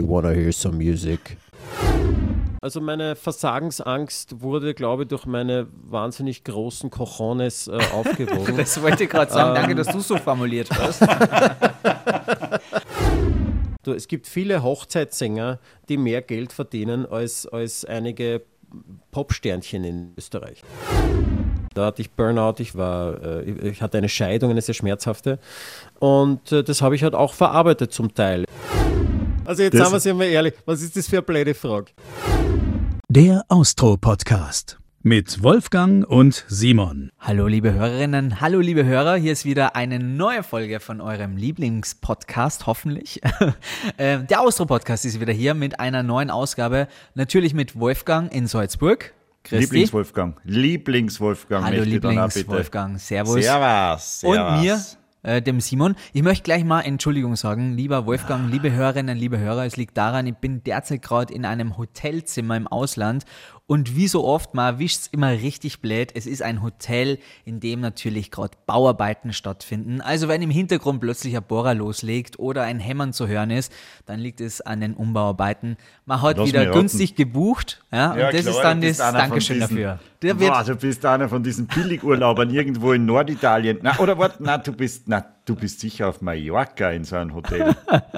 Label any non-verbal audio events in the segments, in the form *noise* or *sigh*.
You wanna hear some music? Also meine Versagensangst wurde, glaube ich, durch meine wahnsinnig großen Cojones äh, *laughs* aufgewogen. das wollte ich gerade sagen. Danke, dass du so formuliert *laughs* hast. du, es gibt viele Hochzeitssänger, die mehr Geld verdienen als, als einige Popsternchen in Österreich. Da hatte ich Burnout, ich, war, äh, ich hatte eine Scheidung, eine sehr schmerzhafte. Und äh, das habe ich halt auch verarbeitet zum Teil. Also jetzt das sagen wir es ja mal ehrlich, was ist das für eine blöde Frage? Der Austro-Podcast mit Wolfgang und Simon. Hallo liebe Hörerinnen, hallo liebe Hörer, hier ist wieder eine neue Folge von eurem Lieblingspodcast, hoffentlich. *laughs* Ähm, der Austro-Podcast ist wieder hier mit einer neuen Ausgabe, natürlich mit Wolfgang in Salzburg. Christi. Lieblingswolfgang. Lieblingswolfgang. Hallo Lieblingswolfgang. Servus. Servus. Und mir, äh, dem Simon. Ich möchte gleich mal Entschuldigung sagen, lieber Wolfgang, liebe Hörerinnen, liebe Hörer. Es liegt daran, ich bin derzeit gerade in einem Hotelzimmer im Ausland und wie so oft, man erwischt es immer richtig blöd. Es ist ein Hotel, in dem natürlich gerade Bauarbeiten stattfinden. Also wenn im Hintergrund plötzlich ein Bohrer loslegt oder ein Hämmern zu hören ist, dann liegt es an den Umbauarbeiten. Man hat Lass wieder günstig gebucht. Ja, ja und das klar, ist dann das Dankeschön diesen, dafür. Der boah, du bist einer von diesen Billigurlaubern irgendwo in Norditalien. Na, oder warte, na, du bist, na, du bist sicher auf Mallorca in so einem Hotel.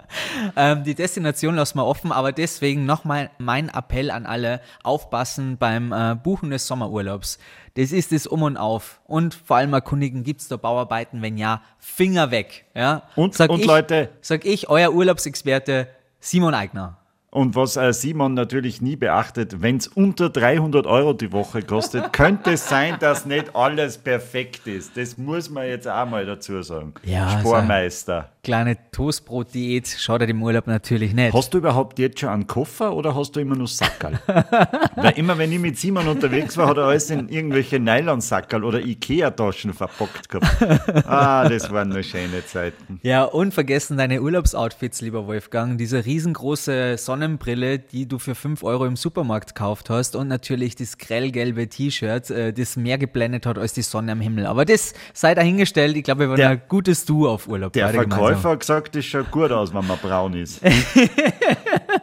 *laughs* ähm, die Destination lassen wir offen, aber deswegen nochmal mein Appell an alle, aufpassen, beim äh, Buchen des Sommerurlaubs. Das ist es um und auf. Und vor allem erkundigen, gibt es da Bauarbeiten? Wenn ja, Finger weg. Ja? Und, sag und ich, Leute. Sag ich, euer Urlaubsexperte Simon Eigner. Und was äh, Simon natürlich nie beachtet, wenn es unter 300 Euro die Woche kostet, *laughs* könnte es sein, dass nicht alles perfekt ist. Das muss man jetzt auch mal dazu sagen. Ja, Spormeister. So kleine Toastbrot-Diät schaut er im Urlaub natürlich nicht. Hast du überhaupt jetzt schon einen Koffer oder hast du immer nur Sackerl? *laughs* Weil immer wenn ich mit Simon unterwegs war, hat er alles in irgendwelche Nylon-Sackerl oder Ikea-Taschen verpackt gehabt. Ah, das waren nur schöne Zeiten. Ja, und vergessen deine Urlaubsoutfits, lieber Wolfgang. Diese riesengroße Sonnenbrille, die du für 5 Euro im Supermarkt gekauft hast und natürlich das grellgelbe T-Shirt, äh, das mehr geblendet hat als die Sonne am Himmel. Aber das sei dahingestellt. Ich glaube, wir waren ein gutes Du auf Urlaub. Der Verkäufer Verkäufer hat gesagt, das schaut gut aus, wenn man braun ist. *laughs*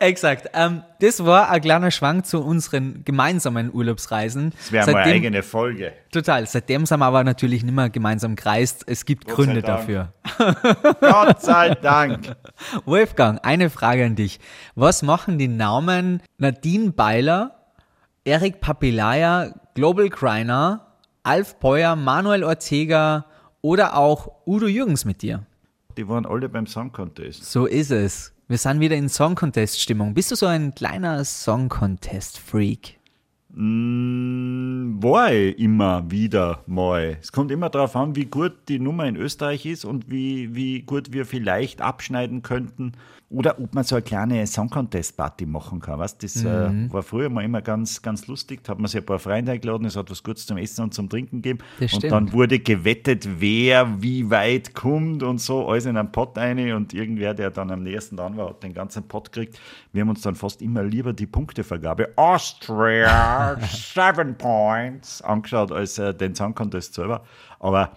Exakt. Ähm, das war ein kleiner Schwank zu unseren gemeinsamen Urlaubsreisen. Das wäre eine eigene Folge. Total. Seitdem sind wir aber natürlich nicht mehr gemeinsam gereist. Es gibt Gott Gründe dafür. *laughs* Gott sei Dank. Wolfgang, eine Frage an dich. Was machen die Namen Nadine Beiler, Eric Papilaya, Global Kreiner, Alf Peuer, Manuel Ortega, oder auch Udo Jürgens mit dir. Die waren alle beim Song Contest. So ist es. Wir sind wieder in Song Contest Stimmung. Bist du so ein kleiner Song Contest Freak? Mm, war ich immer wieder mal. Es kommt immer darauf an, wie gut die Nummer in Österreich ist und wie, wie gut wir vielleicht abschneiden könnten oder ob man so eine kleine Song Contest Party machen kann. Weißt? Das äh, mhm. äh, war früher mal immer ganz, ganz lustig. Da hat man sich ein paar Freunde eingeladen, es hat was Gutes zum Essen und zum Trinken gegeben. Das und dann wurde gewettet, wer wie weit kommt und so, alles in einen Pot rein und irgendwer, der dann am nächsten dran war, hat den ganzen Pot gekriegt. Wir haben uns dann fast immer lieber die Punktevergabe Austria, *laughs* seven points, angeschaut als äh, den Song Contest selber. Aber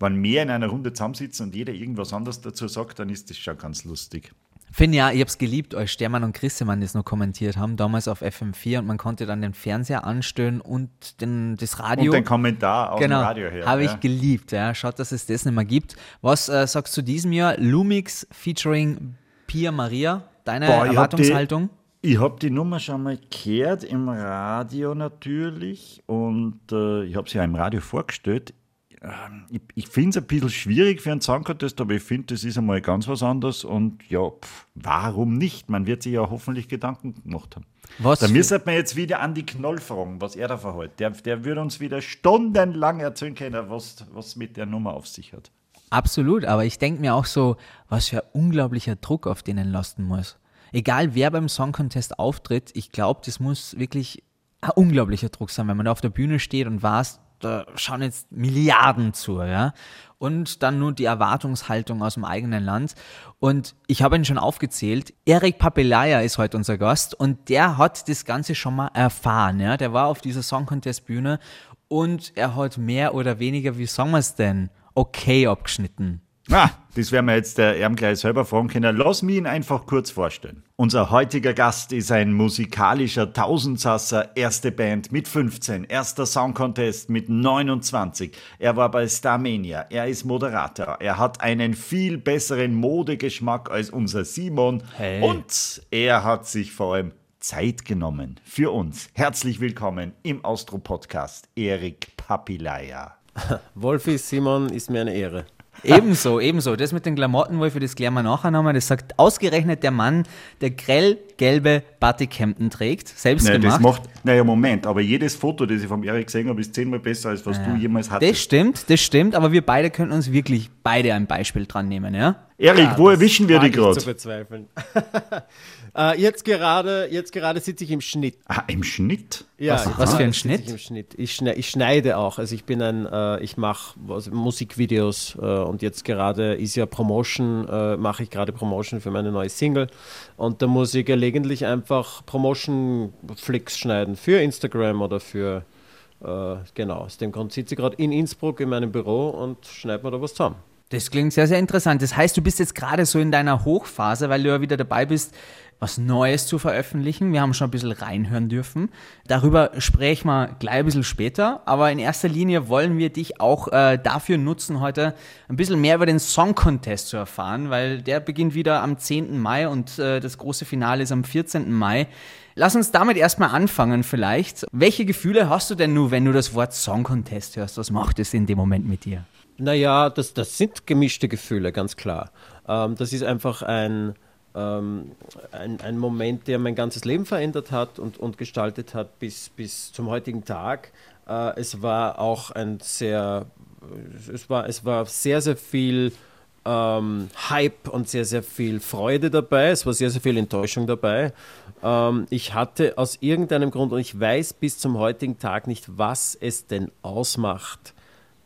wenn mehr in einer Runde zusammensitzen und jeder irgendwas anderes dazu sagt, dann ist das schon ganz lustig. Finde ja, ich habe es geliebt, als Stermann und Christemann das noch kommentiert haben, damals auf FM4 und man konnte dann den Fernseher anstellen und den, das Radio. Und den Kommentar aus genau, dem Radio her. Habe ja. ich geliebt, ja. Schaut, dass es das nicht mehr gibt. Was äh, sagst du diesem Jahr? Lumix featuring Pia Maria, deine Boah, Erwartungshaltung? Ich habe die Nummer schon mal gehört, im Radio natürlich, und äh, ich habe sie ja im Radio vorgestellt. Ähm, ich, ich finde es ein bisschen schwierig für einen Song Contest, aber ich finde, das ist einmal ganz was anderes und ja, pff, warum nicht? Man wird sich ja hoffentlich Gedanken gemacht haben. Was da müsste man jetzt wieder an die Knoll fragen, was er da verhält. Der, der würde uns wieder stundenlang erzählen können, was, was mit der Nummer auf sich hat. Absolut, aber ich denke mir auch so, was für ein unglaublicher Druck auf denen lasten muss. Egal wer beim Song Contest auftritt, ich glaube, das muss wirklich ein unglaublicher Druck sein, wenn man da auf der Bühne steht und weiß, da schauen jetzt Milliarden zu, ja. Und dann nur die Erwartungshaltung aus dem eigenen Land. Und ich habe ihn schon aufgezählt. Erik Papelaya ist heute unser Gast und der hat das Ganze schon mal erfahren, ja. Der war auf dieser Song Contest Bühne und er hat mehr oder weniger, wie sagen wir es denn, okay abgeschnitten. Ah, das werden wir jetzt der Erm gleich selber fragen können. Lass mich ihn einfach kurz vorstellen. Unser heutiger Gast ist ein musikalischer Tausendsasser, erste Band mit 15, erster Song Contest mit 29. Er war bei Starmania, er ist Moderator, er hat einen viel besseren Modegeschmack als unser Simon hey. und er hat sich vor allem Zeit genommen für uns. Herzlich willkommen im Austro Podcast, Erik Papilaya. *laughs* Wolfi Simon ist mir eine Ehre. *laughs* Ebenso, ebenso. Das mit den Klamotten, Wolfi, das klären wir nachher nochmal. Das sagt ausgerechnet der Mann, der grell gelbe Batikemden trägt, selbst naja, gemacht. Das macht, naja, Moment, aber jedes Foto, das ich vom Erik gesehen habe, ist zehnmal besser, als was naja. du jemals hattest. Das stimmt, das stimmt, aber wir beide können uns wirklich beide ein Beispiel dran nehmen, ja? Erik, ja, wo erwischen wir die gerade? zu bezweifeln. *laughs* äh, jetzt gerade, jetzt gerade sitze ich im Schnitt. Ah, im Schnitt? Ja, was, was für ein Schnitt? Ich, Schnitt. Ich, schneide, ich, schneide auch. Also ich bin ein, äh, ich mache Musikvideos äh, und jetzt gerade ist ja Promotion, äh, mache ich gerade Promotion für meine neue Single und da muss ich gelegentlich einfach Promotion-Flicks schneiden für Instagram oder für äh, genau. Aus dem Grund sitze ich gerade in Innsbruck in meinem Büro und schneide mir da was zusammen. Das klingt sehr, sehr interessant. Das heißt, du bist jetzt gerade so in deiner Hochphase, weil du ja wieder dabei bist, was Neues zu veröffentlichen. Wir haben schon ein bisschen reinhören dürfen. Darüber sprechen wir gleich ein bisschen später. Aber in erster Linie wollen wir dich auch äh, dafür nutzen, heute ein bisschen mehr über den Song Contest zu erfahren, weil der beginnt wieder am 10. Mai und äh, das große Finale ist am 14. Mai. Lass uns damit erstmal anfangen vielleicht. Welche Gefühle hast du denn nur, wenn du das Wort Song Contest hörst? Was macht es in dem Moment mit dir? Naja, das, das sind gemischte Gefühle, ganz klar. Ähm, das ist einfach ein, ähm, ein, ein Moment, der mein ganzes Leben verändert hat und, und gestaltet hat bis, bis zum heutigen Tag. Äh, es war auch ein sehr, es war, es war sehr, sehr viel ähm, Hype und sehr, sehr viel Freude dabei. Es war sehr, sehr viel Enttäuschung dabei. Ähm, ich hatte aus irgendeinem Grund, und ich weiß bis zum heutigen Tag nicht, was es denn ausmacht,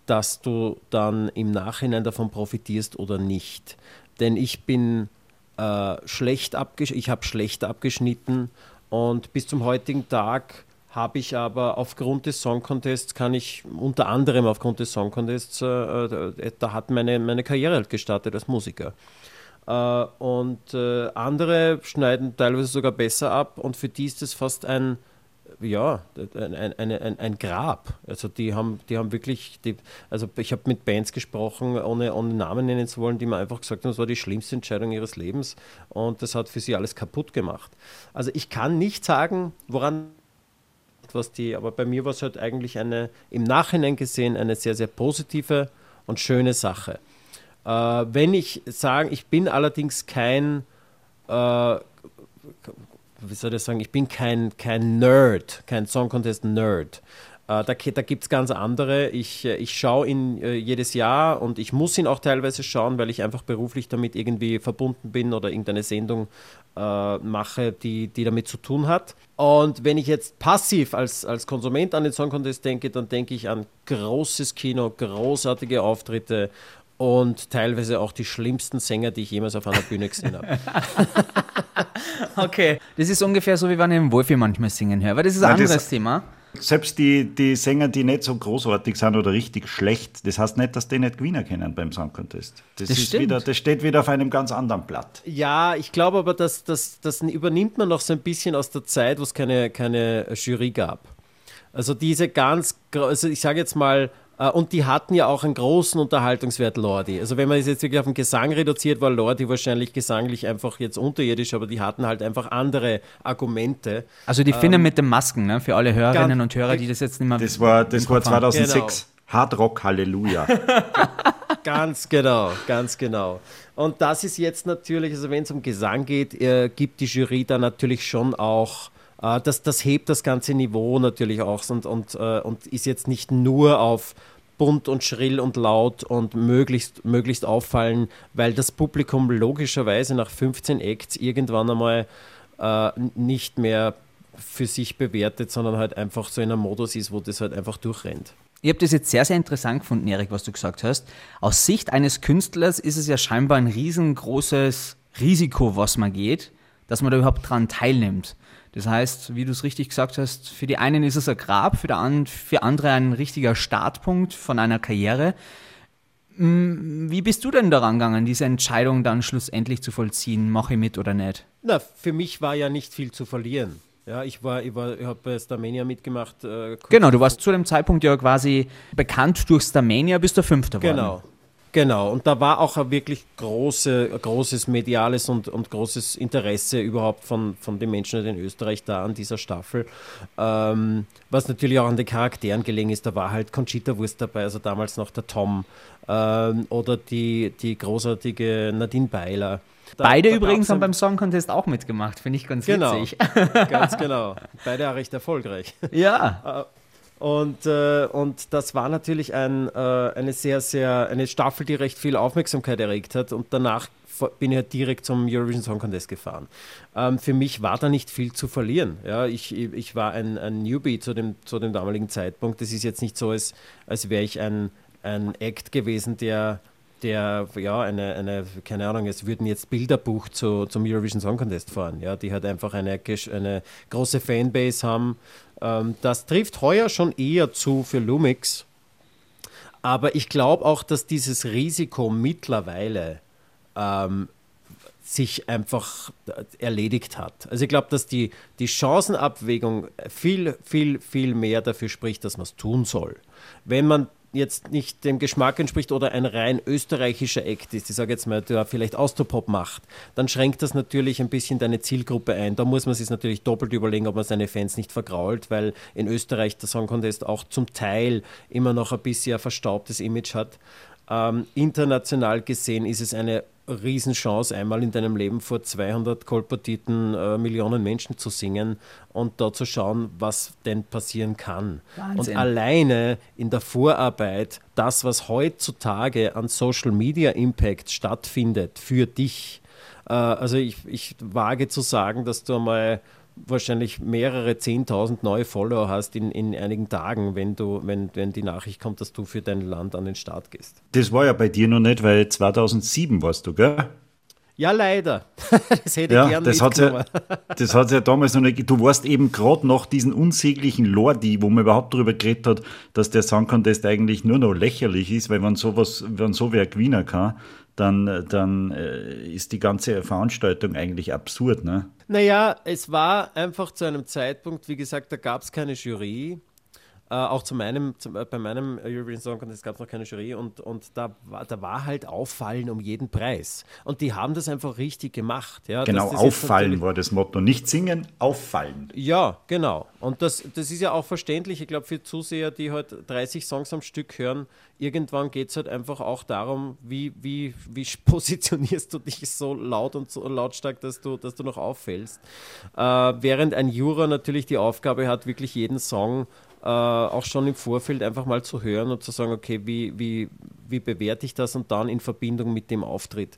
dass du dann im Nachhinein davon profitierst oder nicht. Denn ich bin äh, schlecht abgeschnitten, ich habe schlecht abgeschnitten und bis zum heutigen Tag habe ich aber aufgrund des Song Contests, kann ich unter anderem aufgrund des Song Contests, äh, äh da hat meine, meine Karriere halt gestartet als Musiker. Äh, und äh, andere schneiden teilweise sogar besser ab und für die ist es fast ein, ja, ein, ein, ein, ein, Grab. Also die haben, die haben wirklich, die, also ich habe mit Bands gesprochen, ohne, ohne Namen nennen zu wollen, die mir einfach gesagt haben, das war die schlimmste Entscheidung ihres Lebens und das hat für sie alles kaputt gemacht. Also ich kann nicht sagen, woran was die, aber bei mir war es halt eigentlich eine, im Nachhinein gesehen, eine sehr, sehr positive und schöne Sache. Äh, wenn ich sage, ich bin allerdings kein äh, wie soll ich sagen, ich bin kein, kein Nerd, kein Song Contest Nerd. Äh, da da gibt es ganz andere. Ich, äh, ich schaue ihn äh, jedes Jahr und ich muss ihn auch teilweise schauen, weil ich einfach beruflich damit irgendwie verbunden bin oder irgendeine Sendung äh, mache, die, die damit zu tun hat. Und wenn ich jetzt passiv als, als Konsument an den Song Contest denke, dann denke ich an großes Kino, großartige Auftritte und teilweise auch die schlimmsten Sänger, die ich jemals auf einer Bühne gesehen habe. *laughs* okay, das ist ungefähr so, wie wenn ich einen Wolfi manchmal singen höre, aber das ist ein Nein, anderes Thema. Selbst die, die Sänger, die nicht so großartig sind oder richtig schlecht, das heißt nicht, dass die nicht gewinnen können beim Song Contest. Das, das, ist wieder, das steht wieder auf einem ganz anderen Blatt. Ja, ich glaube aber, dass das, das übernimmt man noch so ein bisschen aus der Zeit, wo es keine, keine Jury gab. Also diese ganz, also ich sage jetzt mal, und die hatten ja auch einen großen Unterhaltungswert, Lordi. Also wenn man es jetzt wirklich auf den Gesang reduziert, war Lordi wahrscheinlich gesanglich einfach jetzt unterirdisch, aber die hatten halt einfach andere Argumente. Also die Finnen ähm, mit den Masken, ne? für alle Hörerinnen und Hörer, die das jetzt nicht mehr... Das war, das war 2006. Genau. Hard Rock Halleluja. *laughs* *laughs* ganz genau, ganz genau. Und das ist jetzt natürlich, also wenn es um Gesang geht, äh, gibt die Jury da natürlich schon auch äh, das, das hebt das ganze Niveau natürlich auch und, und, äh, und ist jetzt nicht nur auf bunt und schrill und laut und möglichst, möglichst auffallen, weil das Publikum logischerweise nach 15 Acts irgendwann einmal äh, nicht mehr für sich bewertet, sondern halt einfach so in einem Modus ist, wo das halt einfach durchrennt. Ich habe das jetzt sehr, sehr interessant gefunden, Erik, was du gesagt hast. Aus Sicht eines Künstlers ist es ja scheinbar ein riesengroßes Risiko, was man geht, dass man da überhaupt dran teilnimmt. Das heißt, wie du es richtig gesagt hast, für die einen ist es ein Grab, für, an, für andere ein richtiger Startpunkt von einer Karriere. Mm, wie bist du denn daran gegangen, diese Entscheidung dann schlussendlich zu vollziehen? Mache ich mit oder nicht? Na, für mich war ja nicht viel zu verlieren. Ja, ich war, ich war, ich habe bei Starmania mitgemacht. Äh, genau, du warst zu dem Zeitpunkt ja quasi bekannt durch Starmania, bist du Fünfter geworden. Genau, Genau, und da war auch ein wirklich große, großes mediales und, und großes Interesse überhaupt von, von den Menschen in Österreich da an dieser Staffel. Ähm, was natürlich auch an den Charakteren gelegen ist, da war halt Conchita Wurst dabei, also damals noch der Tom ähm, oder die, die großartige Nadine Beiler. Da, Beide da übrigens haben beim Song Contest auch mitgemacht, finde ich ganz genau, witzig. *laughs* Ganz genau. Beide auch recht erfolgreich. Ja. Und, äh, und das war natürlich ein, äh, eine sehr, sehr, eine Staffel, die recht viel Aufmerksamkeit erregt hat. Und danach bin ich halt direkt zum Eurovision Song Contest gefahren. Ähm, für mich war da nicht viel zu verlieren. Ja, ich, ich war ein, ein Newbie zu dem, zu dem damaligen Zeitpunkt. Das ist jetzt nicht so, als, als wäre ich ein, ein Act gewesen, der der, ja, eine, eine, keine Ahnung, es würden jetzt Bilderbuch zu, zum Eurovision Song Contest fahren, ja, die halt einfach eine, eine große Fanbase haben. Ähm, das trifft heuer schon eher zu für Lumix. Aber ich glaube auch, dass dieses Risiko mittlerweile ähm, sich einfach erledigt hat. Also ich glaube, dass die, die Chancenabwägung viel, viel, viel mehr dafür spricht, dass man es tun soll. Wenn man jetzt nicht dem Geschmack entspricht oder ein rein österreichischer Act ist, ich sage jetzt mal, der vielleicht Austropop macht, dann schränkt das natürlich ein bisschen deine Zielgruppe ein. Da muss man sich natürlich doppelt überlegen, ob man seine Fans nicht vergrault, weil in Österreich der Song Contest auch zum Teil immer noch ein bisschen ein verstaubtes Image hat. Ähm, international gesehen ist es eine Riesenchance, einmal in deinem Leben vor 200 kolportierten äh, Millionen Menschen zu singen und da zu schauen, was denn passieren kann. Wahnsinn. Und alleine in der Vorarbeit, das, was heutzutage an Social Media Impact stattfindet für dich, äh, also ich, ich wage zu sagen, dass du einmal wahrscheinlich mehrere 10.000 neue Follower hast in, in einigen Tagen, wenn, du, wenn, wenn die Nachricht kommt, dass du für dein Land an den Start gehst. Das war ja bei dir noch nicht, weil 2007 warst du, gell? Ja, leider. *laughs* das hätte ja, ich gerne das hat ja, *laughs* Das hat ja damals noch nicht. Du warst eben gerade nach diesen unsäglichen Lordi, wo man überhaupt darüber geredet hat, dass der Song Contest eigentlich nur noch lächerlich ist, weil man sowas, wenn so wer gewinnen kann, dann, dann äh, ist die ganze Veranstaltung eigentlich absurd. Ne? Naja, es war einfach zu einem Zeitpunkt, wie gesagt, da gab es keine Jury. Äh, auch zu meinem, zu, äh, bei meinem European Song Contest gab es noch keine Jury und, und da, war, da war halt Auffallen um jeden Preis. Und die haben das einfach richtig gemacht. Ja, genau, auffallen war das Motto. Nicht singen, auffallen. Ja, genau. Und das, das ist ja auch verständlich. Ich glaube, für Zuseher, die halt 30 Songs am Stück hören, irgendwann geht es halt einfach auch darum, wie, wie, wie *laughs* positionierst du dich so laut und so lautstark, dass du, dass du noch auffällst. Äh, während ein Juror natürlich die Aufgabe hat, wirklich jeden Song äh, auch schon im Vorfeld einfach mal zu hören und zu sagen, okay, wie, wie, wie bewerte ich das und dann in Verbindung mit dem Auftritt.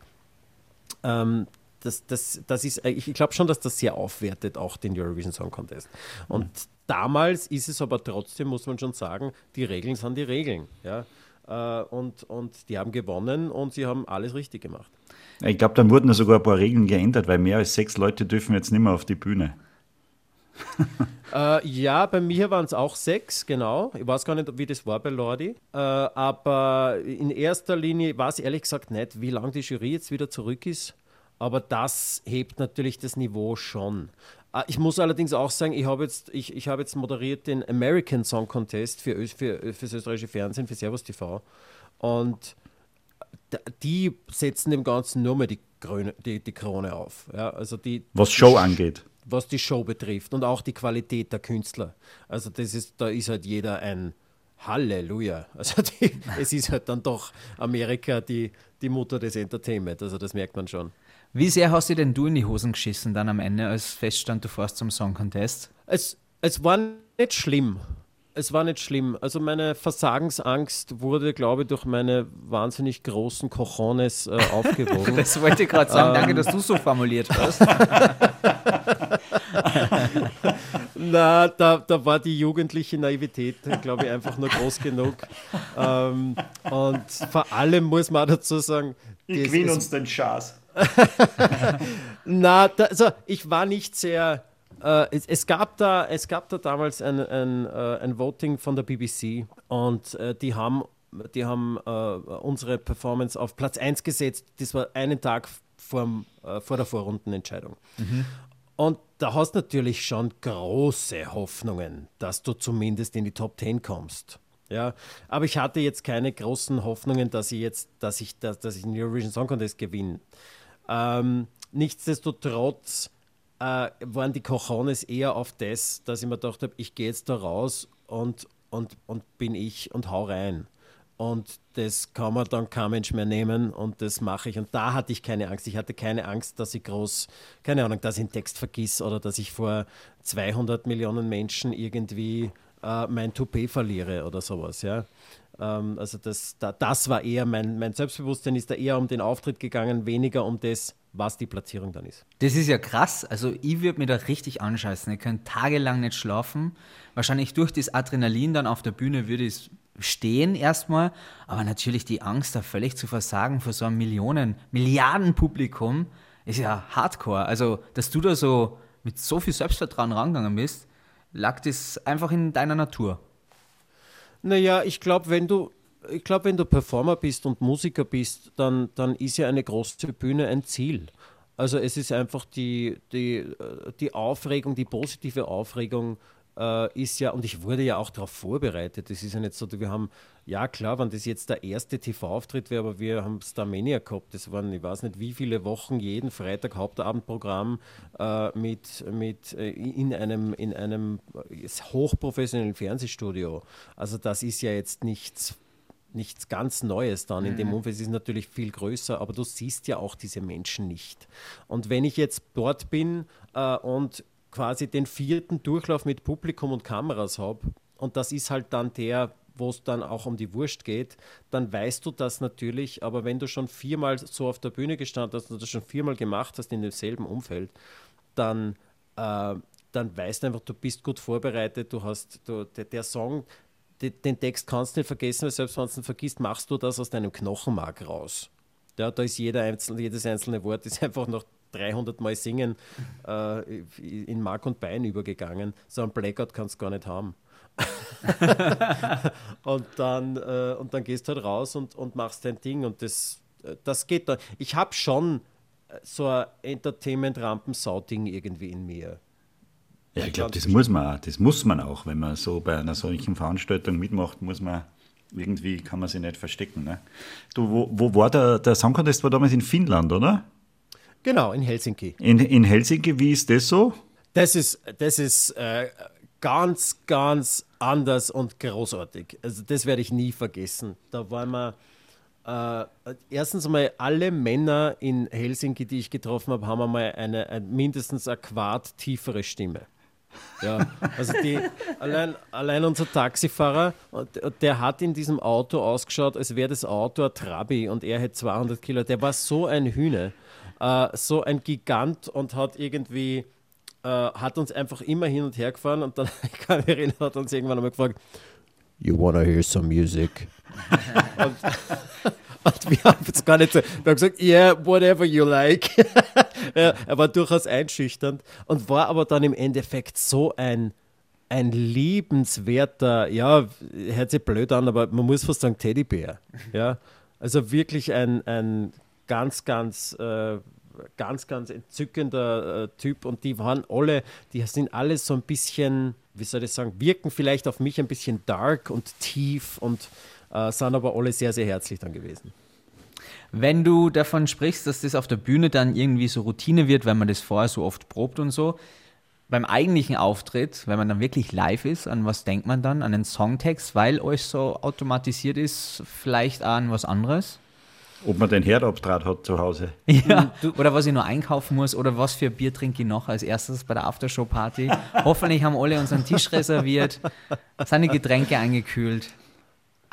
Ähm, das, das, das ist, ich glaube schon, dass das sehr aufwertet, auch den Eurovision Song Contest. Und mhm. damals ist es aber trotzdem, muss man schon sagen, die Regeln sind die Regeln. Ja? Äh, und, und die haben gewonnen und sie haben alles richtig gemacht. Ich glaube, dann wurden sogar ein paar Regeln geändert, weil mehr als sechs Leute dürfen jetzt nicht mehr auf die Bühne. *laughs* äh, ja, bei mir waren es auch sechs, genau. Ich weiß gar nicht, wie das war bei Lordi. Äh, aber in erster Linie weiß ich ehrlich gesagt nicht, wie lange die Jury jetzt wieder zurück ist. Aber das hebt natürlich das Niveau schon. Äh, ich muss allerdings auch sagen, ich habe jetzt, ich, ich hab jetzt moderiert den American Song Contest für, für, für das österreichische Fernsehen, für Servus TV. Und die setzen dem Ganzen nur mal die, Krone, die, die Krone auf. Ja, also die, Was Show angeht was die Show betrifft und auch die Qualität der Künstler. Also das ist, da ist halt jeder ein Halleluja. *laughs* Also die, es ist halt dann doch Amerika die, die Mutter des Entertainment. Also das merkt man schon. Wie sehr hast du denn du in die Hosen geschissen dann am Ende, als feststand, du fährst zum Song Contest? Es, es war nicht schlimm es war nicht schlimm. Also meine Versagensangst wurde, glaube ich, durch meine wahnsinnig großen Cojones äh, *laughs* aufgewogen. das wollte ich gerade sagen. Danke, dass du so formuliert hast. *laughs* Na, da, da war die jugendliche Naivität, glaube ich, einfach nur groß genug. Ähm, und vor allem muss man dazu sagen, ich gewinne uns den Schatz. *laughs* Na, da, also ich war nicht sehr äh, es, es, gab da, es gab da damals ein, ein, äh, ein Voting von der BBC und äh, die haben die haben äh, unsere Performance auf Platz 1 gesetzt. Das war einen Tag vorm, äh, vor der Vorrundenentscheidung. Mhm. Und da hast du natürlich schon große Hoffnungen, dass du zumindest in die Top 10 kommst. Ja, aber ich hatte jetzt keine großen Hoffnungen, dass ich jetzt, dass ich, dass, dass ich den Eurovision Song Contest gewinne. Ähm, nichtsdestotrotz äh, waren die Cojones eher auf das, dass ich mir gedacht habe, ich gehe jetzt da raus und, und, und bin ich und hau rein. Und das kann man dann kein Mensch mehr nehmen und das mache ich. Und da hatte ich keine Angst. Ich hatte keine Angst, dass ich groß, keine Ahnung, dass ich einen Text vergiss oder dass ich vor 200 Millionen Menschen irgendwie äh, mein Toupet verliere oder sowas. Ja? Ähm, also das, da, das war eher mein, mein Selbstbewusstsein, ist da eher um den Auftritt gegangen, weniger um das, was die Platzierung dann ist. Das ist ja krass. Also ich würde mir da richtig anscheißen. Ich könnte tagelang nicht schlafen. Wahrscheinlich durch das Adrenalin dann auf der Bühne würde ich stehen erstmal, aber natürlich die Angst, da völlig zu versagen vor so einem Millionen, Milliarden Publikum, ist ja hardcore. Also, dass du da so mit so viel Selbstvertrauen rangegangen bist, lag das einfach in deiner Natur. Naja, ich glaube, wenn du, ich glaube, wenn du Performer bist und Musiker bist, dann, dann ist ja eine große Bühne ein Ziel. Also es ist einfach die, die, die Aufregung, die positive Aufregung äh, ist ja, und ich wurde ja auch darauf vorbereitet. Das ist ja nicht so, wir haben, ja klar, wenn das jetzt der erste TV-Auftritt wäre, aber wir haben Starmania gehabt. Das waren, ich weiß nicht, wie viele Wochen jeden Freitag Hauptabendprogramm äh, mit, mit äh, in einem, in einem hochprofessionellen Fernsehstudio. Also das ist ja jetzt nichts nichts ganz Neues dann. In dem mhm. Umfeld ist es natürlich viel größer, aber du siehst ja auch diese Menschen nicht. Und wenn ich jetzt dort bin äh, und quasi den vierten Durchlauf mit Publikum und Kameras habe, und das ist halt dann der, wo es dann auch um die Wurst geht, dann weißt du das natürlich, aber wenn du schon viermal so auf der Bühne gestanden hast und das schon viermal gemacht hast in demselben Umfeld, dann, äh, dann weißt du einfach, du bist gut vorbereitet, du hast, du, der, der Song, de, den Text kannst du nicht vergessen, weil selbst wenn du ihn vergisst, machst du das aus deinem Knochenmark raus. Ja, da ist jeder einzelne, jedes einzelne Wort ist *laughs* einfach noch 300 Mal singen äh, in Mark und Bein übergegangen. So ein Blackout kannst du gar nicht haben. *laughs* und, dann, äh, und dann gehst du halt raus und, und machst dein Ding und das, äh, das geht dann. Ich habe schon äh, so ein Entertainment-Rampensau-Ding irgendwie in mir. Ja, ich glaube, das muss man auch. Das muss man auch, wenn man so bei einer solchen Veranstaltung mitmacht, muss man irgendwie kann man sich nicht verstecken. Ne? Du, wo, wo war der, der Song Contest? War damals in Finnland, oder? Genau, in Helsinki. In, in Helsinki, wie ist das so? Das ist, das ist äh, ganz, ganz anders und großartig. Also das werde ich nie vergessen. Da waren wir äh, erstens einmal alle Männer in Helsinki, die ich getroffen habe, haben einmal eine, eine mindestens eine Quart tiefere Stimme. Ja, also die, allein, allein unser Taxifahrer, der hat in diesem Auto ausgeschaut, als wäre das Auto ein Trabi und er hätte 200 Kilo. Der war so ein Hühner äh, so ein Gigant und hat irgendwie, äh, hat uns einfach immer hin und her gefahren und dann *laughs* kam Irene hat uns irgendwann einmal gefragt, You wanna hear some music? und, *laughs* und, wir haben es gar nicht so, wir haben gesagt, yeah, whatever you like. *laughs* ja, er war durchaus einschüchternd und war aber dann im Endeffekt so ein ein liebenswerter, ja, hört sich blöd an, aber man muss fast sagen Teddybär. Ja, also wirklich ein, ein ganz, ganz, äh, ganz, ganz entzückender äh, Typ und die waren alle, die sind alle so ein bisschen, wie soll ich sagen, wirken vielleicht auf mich ein bisschen dark und tief und äh, sind aber alle sehr, sehr herzlich dann gewesen. Wenn du davon sprichst, dass das auf der Bühne dann irgendwie so Routine wird, weil man das vorher so oft probt und so, beim eigentlichen Auftritt, wenn man dann wirklich live ist, an was denkt man dann? An den Songtext, weil euch so automatisiert ist, vielleicht an was anderes? Ob man den Herdabdraht hat zu Hause. Ja, oder was ich nur einkaufen muss oder was für Bier trinke ich noch als erstes bei der Aftershow-Party. *laughs* Hoffentlich haben alle unseren Tisch reserviert, sind die Getränke eingekühlt.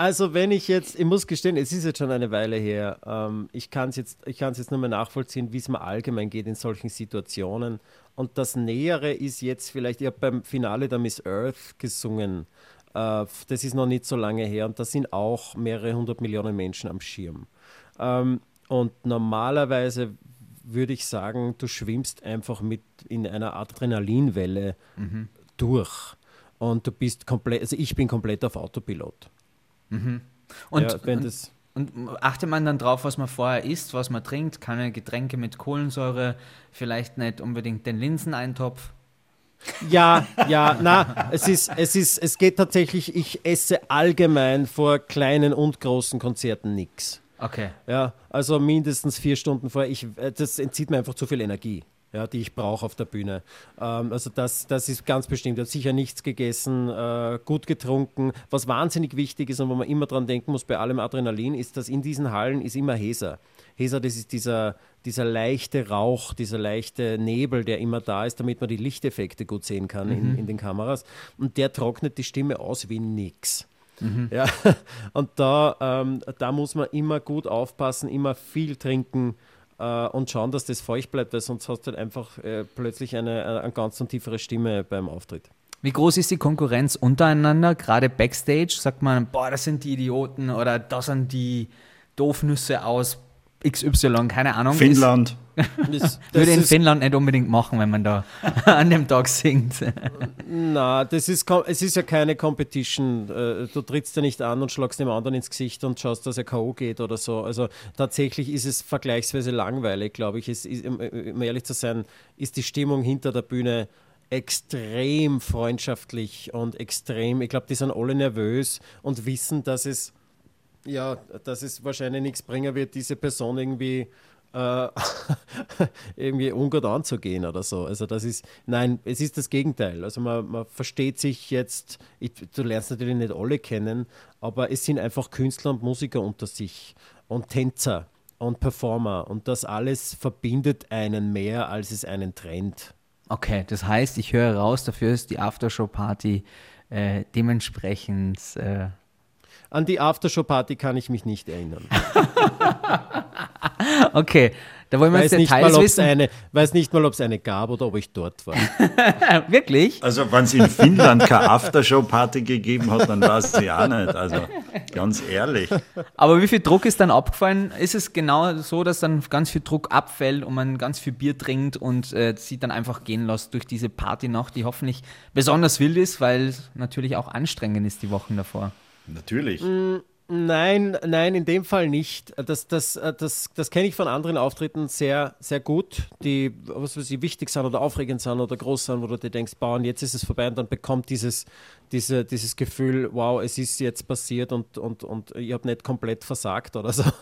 Also wenn ich jetzt, ich muss gestehen, es ist jetzt schon eine Weile her, ähm, ich kann es jetzt, jetzt nur mehr nachvollziehen, wie es mir allgemein geht in solchen Situationen. Und das Nähere ist jetzt vielleicht, ich habe beim Finale der Miss Earth gesungen, äh, das ist noch nicht so lange her und da sind auch mehrere hundert Millionen Menschen am Schirm. Ähm, und normalerweise würde ich sagen, du schwimmst einfach mit in einer Adrenalinwelle mhm. durch. Und du bist komplett, also ich bin komplett auf Autopilot. Mhm. Und, ja, wenn das und achtet man dann drauf, was man vorher isst, was man trinkt? Keine Getränke mit Kohlensäure, vielleicht nicht unbedingt den Linseneintopf? Ja, ja, na, es ist, es ist, es geht tatsächlich, ich esse allgemein vor kleinen und großen Konzerten nichts. Okay. Ja, also mindestens vier Stunden vorher. Ich, äh, das entzieht mir einfach zu viel Energie ja, die ich brauche auf der Bühne. Ähm, also das, das ist ganz bestimmt. Ich habe sicher nichts gegessen, äh, gut getrunken. Was wahnsinnig wichtig ist und wo man immer dran denken muss bei allem Adrenalin, ist, dass in diesen Hallen ist immer Heser. Heser, das ist dieser, dieser leichte Rauch, dieser leichte Nebel, der immer da ist, damit man die Lichteffekte gut sehen kann mhm. in, in den Kameras. Und der trocknet die Stimme aus wie nix. Mhm. Ja, *laughs* und da, ähm, da muss man immer gut aufpassen, immer viel trinken, äh, und schauen, dass das feucht bleibt, weil sonst hast du halt einfach äh, plötzlich eine, eine, eine ganz und tiefere Stimme beim Auftritt. Wie groß ist die Konkurrenz untereinander? Gerade Backstage sagt man, boah, das sind die Idioten oder das sind die Doofnüsse aus XY, keine Ahnung. Finnland. Das, *laughs* würde in Finnland nicht unbedingt machen, wenn man da *laughs* an dem Tag singt. *laughs* Na, das ist, es ist ja keine Competition. Äh, du trittst ja nicht an und schlagst dem anderen ins Gesicht und schaust, dass er K.O. geht oder so. Also tatsächlich ist es vergleichsweise langweilig, glaube ich. Es ist, um ehrlich zu sein, ist die Stimmung hinter der Bühne extrem freundschaftlich und extrem, ich glaube, die sind alle nervös und wissen, dass es ja, dass es wahrscheinlich nichts bringen wird, diese Person irgendwie äh, *laughs* irgendwie ungut anzugehen oder so. Also das ist, nein, es ist das Gegenteil. Also man, man versteht sich jetzt, ich, du lernst natürlich nicht alle kennen, aber es sind einfach Künstler und Musiker unter sich und Tänzer und Performer und das alles verbindet einen mehr, als es einen trennt. Okay, das heißt, ich höre raus, dafür ist die Aftershow-Party äh, dementsprechend äh, an die Aftershow-Party kann ich mich nicht erinnern. *laughs* okay, da wollen wir weiß jetzt Details mal, wissen. Eine, weiß nicht mal, ob es eine gab oder ob ich dort war. *laughs* Wirklich? Also wenn es in Finnland keine Aftershow-Party gegeben hat, dann war es sie auch nicht. Also ganz ehrlich. Aber wie viel Druck ist dann abgefallen? Ist es genau so, dass dann ganz viel Druck abfällt und man ganz viel Bier trinkt und äh, sie dann einfach gehen lässt durch diese Partynacht, die hoffentlich besonders wild ist, weil es natürlich auch anstrengend ist die Wochen davor? Natürlich. Mm, nein, nein, in dem Fall nicht. Das, das, äh, das, das kenne ich von anderen Auftritten sehr, sehr gut, die was weiß ich, wichtig sind oder aufregend sind oder groß sind, wo du dir denkst, bauen, jetzt ist es vorbei und dann bekommt dieses, diese, dieses Gefühl, wow, es ist jetzt passiert und, und, und ich habe nicht komplett versagt oder so. *laughs*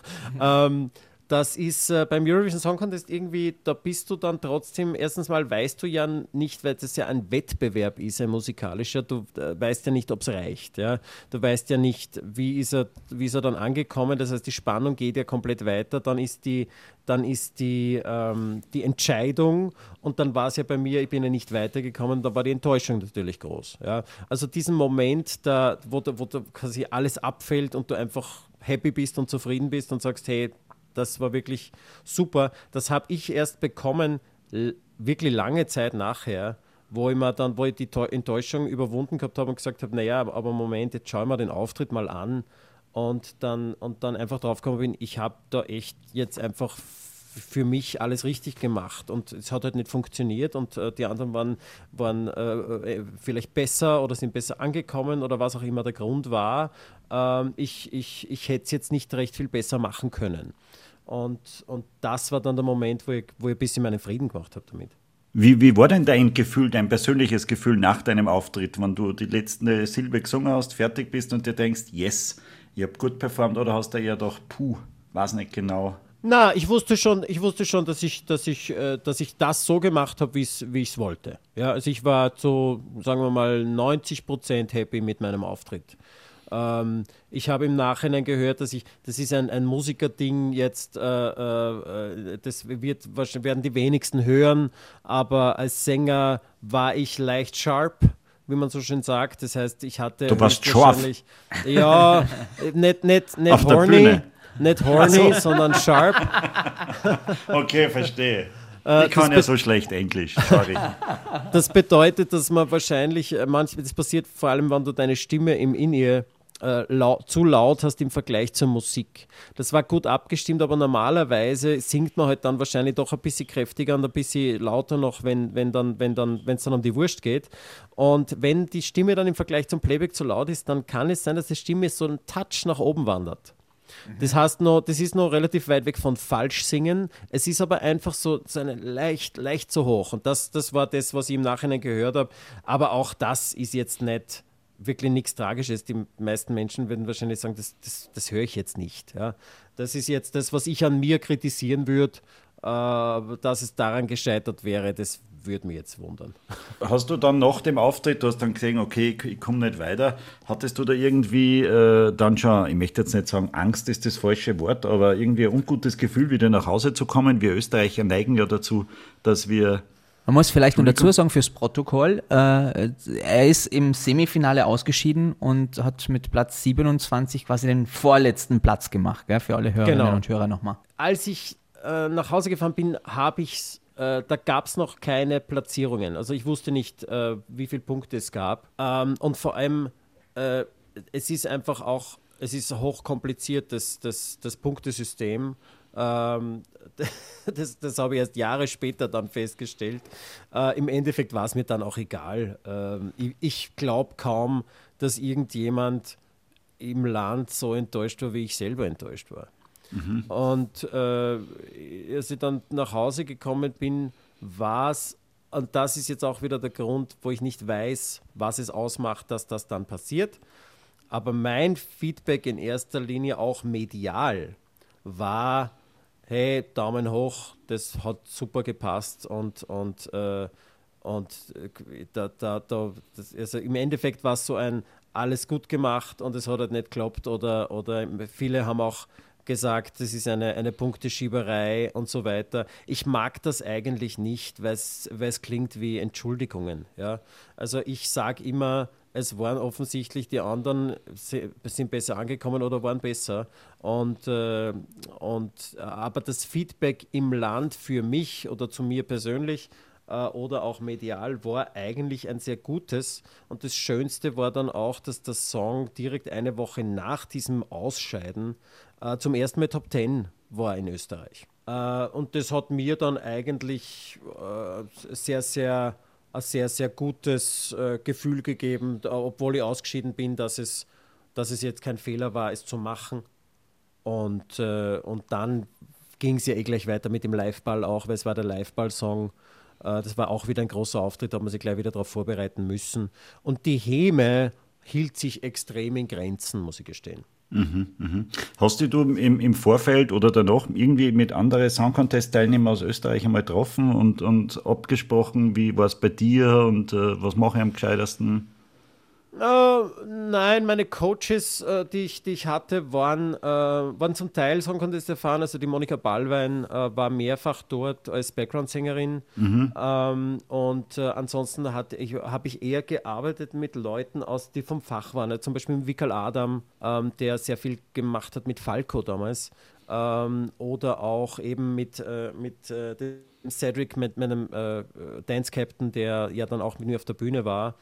Ähm, das ist äh, beim Eurovision Song Contest irgendwie, da bist du dann trotzdem, erstens mal weißt du ja nicht, weil das ja ein Wettbewerb ist, ein musikalischer, du äh, weißt ja nicht, ob es reicht. Ja? Du weißt ja nicht, wie ist, er, wie ist er dann angekommen, das heißt, die Spannung geht ja komplett weiter, dann ist die, dann ist die, ähm, die Entscheidung und dann war es ja bei mir, ich bin ja nicht weitergekommen, da war die Enttäuschung natürlich groß. Ja? Also diesen Moment, da, wo, wo quasi alles abfällt und du einfach happy bist und zufrieden bist und sagst, hey, das war wirklich super. Das habe ich erst bekommen, wirklich lange Zeit nachher, wo ich mir dann, wo ich die Enttäuschung überwunden gehabt habe und gesagt habe, naja, aber Moment, jetzt schau mal den Auftritt mal an und dann, und dann einfach drauf gekommen bin, ich habe da echt jetzt einfach für mich alles richtig gemacht und es hat halt nicht funktioniert und äh, die anderen waren, waren äh, äh vielleicht besser oder sind besser angekommen oder was auch immer der Grund war. Ähm, ich ich, ich hätte es jetzt nicht recht viel besser machen können. Und, und das war dann der Moment, wo ich, wo ich ein bisschen meinen Frieden gemacht habe damit. Wie, wie war denn dein Gefühl, dein persönliches Gefühl nach deinem Auftritt, wenn du die letzte Silbe gesungen hast, fertig bist und dir denkst, yes, ich habe gut performt oder hast du eher gedacht, puh, weiß nicht genau. Na, ich wusste schon, ich wusste schon, dass ich, dass ich, äh, dass ich das so gemacht habe, wie ich es wollte. Ja, also ich war zu, sagen wir mal, 90 Prozent happy mit meinem Auftritt. Ähm, ich habe im Nachhinein gehört, dass ich, das ist ein, ein Musikerding jetzt, äh, äh, das wird, werden die wenigsten hören, aber als Sänger war ich leicht sharp wie man so schön sagt. Das heißt, ich hatte. Du warst scharf. Ja, nicht, nicht, nicht Auf horny, nicht horny, so. sondern sharp. *laughs* Okay, verstehe. Äh, ich kann ja so schlecht Englisch, sorry. Das bedeutet, dass man wahrscheinlich, äh, manchmal, das passiert vor allem, wenn du deine Stimme im In-Ear äh, zu laut hast im Vergleich zur Musik. Das war gut abgestimmt, aber normalerweise singt man halt dann wahrscheinlich doch ein bisschen kräftiger und ein bisschen lauter noch, wenn dann wenn dann wenn es dann um die Wurst geht. Und wenn die Stimme dann im Vergleich zum Playback zu laut ist, dann kann es sein, dass die Stimme so einen Touch nach oben wandert. Das heißt noch, das ist noch relativ weit weg von falsch singen. Es ist aber einfach so, so eine leicht, leicht zu hoch. Und das, das war das, was ich im Nachhinein gehört habe. Aber auch das ist jetzt nicht wirklich nichts Tragisches. Die meisten Menschen würden wahrscheinlich sagen, das, das, das höre ich jetzt nicht. Ja. Das ist jetzt das, was ich an mir kritisieren würde, äh, dass es daran gescheitert wäre. Das würde mich jetzt wundern. Hast du dann nach dem Auftritt, du hast dann gesehen, okay, ich, komme nicht weiter, hattest du da irgendwie äh, dann schon, ich möchte jetzt nicht sagen, Angst ist das falsche Wort, aber irgendwie ein ungutes Gefühl, wieder nach Hause zu kommen? Wir Österreicher neigen ja dazu, dass wir man muss vielleicht noch dazu sagen fürs Protokoll, äh, er ist im Semifinale ausgeschieden und hat mit Platz 27 quasi den vorletzten Platz gemacht, gell, für alle Hörerinnen genau. und Hörer nochmal. Als ich äh, nach Hause gefahren bin, habe ich äh, da gab es noch keine Platzierungen. Also ich wusste nicht, äh, wie viele Punkte es gab. Ähm, und vor allem, äh, es ist einfach auch, es ist hochkompliziert, das, das, das Punktesystem. Ähm, *laughs* das, das habe ich erst Jahre später dann festgestellt. Äh, Im Endeffekt war es mir dann auch egal. Ähm, ich, ich glaube kaum, dass irgendjemand im Land so enttäuscht war, wie ich selber enttäuscht war. Mhm. Und äh, als ich dann nach Hause gekommen bin, war es, und das ist jetzt auch wieder der Grund, wo ich nicht weiß, was es ausmacht, dass das dann passiert. Aber mein Feedback in erster Linie auch medial war, hey, Daumen hoch, das hat super gepasst und, und, äh, und äh, da, da, da, das, also im Endeffekt war es so ein alles gut gemacht und es hat halt nicht geklappt oder, oder viele haben auch gesagt, das ist eine, eine Punkteschieberei und so weiter. Ich mag das eigentlich nicht, weil es klingt wie Entschuldigungen. Ja? Also ich sage immer, es waren offensichtlich die anderen sind besser angekommen oder waren besser. Und, äh, und, aber das Feedback im Land für mich oder zu mir persönlich äh, oder auch medial war eigentlich ein sehr gutes. Und das Schönste war dann auch, dass der Song direkt eine Woche nach diesem Ausscheiden äh, zum ersten Mal Top 10 war in Österreich. Äh, und das hat mir dann eigentlich äh, sehr, sehr ein sehr, sehr gutes äh, Gefühl gegeben, obwohl ich ausgeschieden bin, dass es, dass es jetzt kein Fehler war, es zu machen. Und, äh, und dann ging es ja eh gleich weiter mit dem Liveball auch, weil es war der Liveball-Song. Äh, das war auch wieder ein großer Auftritt, da hat man sich gleich wieder darauf vorbereiten müssen. Und die Häme hielt sich extrem in Grenzen, muss ich gestehen. Mhm, mhm. Hast du im, im Vorfeld oder danach irgendwie mit anderen Song Contest-Teilnehmern aus Österreich einmal getroffen und, und abgesprochen, wie war es bei dir und äh, was mache ich am gescheitesten? Uh, nein, meine Coaches, uh, die, ich, die ich hatte, waren, uh, waren zum Teil Song Contest erfahren. Also die Monika Ballwein war mehrfach dort als Background-Sängerin. Mhm. Um, ähm, und ansonsten habe ich eher gearbeitet mit Leuten, aus, die vom Fach waren. Also zum Beispiel mit Vikal Adam, um, ähm, der sehr viel gemacht hat mit Falco damals. Um, ähm, oder auch eben mit, mit Cedric, mit meinem Dance-Captain, der ja dann auch mit mir auf der Bühne war.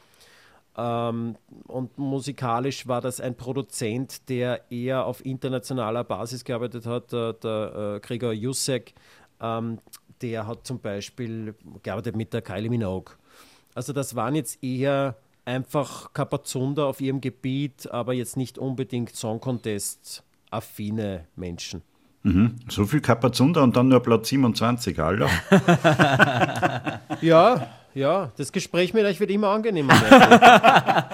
Ähm, und musikalisch war das ein Produzent, der eher auf internationaler Basis gearbeitet hat, der, der äh, Gregor Jusek. Ähm, der hat zum Beispiel gearbeitet mit der Kylie Minogue. Also das waren jetzt eher einfach Kapazunder auf ihrem Gebiet, aber jetzt nicht unbedingt Song Contest affine Menschen. Mhm. So viel Kapazunder und dann nur Platz 27, Alter. *laughs* ja, ja, das Gespräch mit euch wird immer angenehmer. *laughs*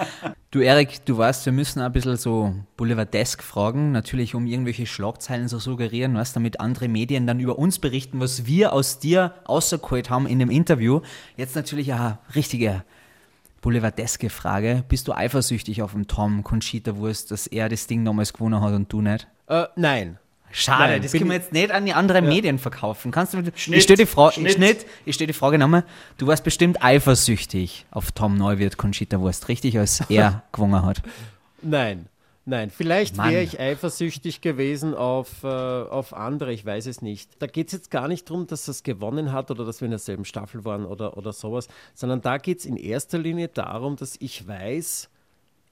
du, Erik, du weißt, wir müssen ein bisschen so boulevardesk fragen, natürlich um irgendwelche Schlagzeilen zu suggerieren, was damit andere Medien dann über uns berichten, was wir aus dir außergeholt haben in dem Interview. Jetzt natürlich eine richtige boulevardeske Frage. Bist du eifersüchtig auf den Tom Conchita Wurst, dass er das Ding damals gewonnen hat und du nicht? Äh, nein, Schade, Nein, das können wir jetzt nicht an die anderen ja. Medien verkaufen. Kannst du Schnitt, ich stelle die, Fra Schnitt. Schnitt, ich stell die Frage nochmal. Du warst bestimmt eifersüchtig auf Tom Neuwirth Conchita Wurst, richtig, als *laughs* er gewonnen hat? Nein, nein. Vielleicht wäre ich eifersüchtig gewesen auf, äh, auf andere, ich weiß es nicht. Da geht es jetzt gar nicht darum, dass es gewonnen hat oder dass wir in derselben Staffel waren oder, oder sowas, sondern da geht es in erster Linie darum, dass ich weiß,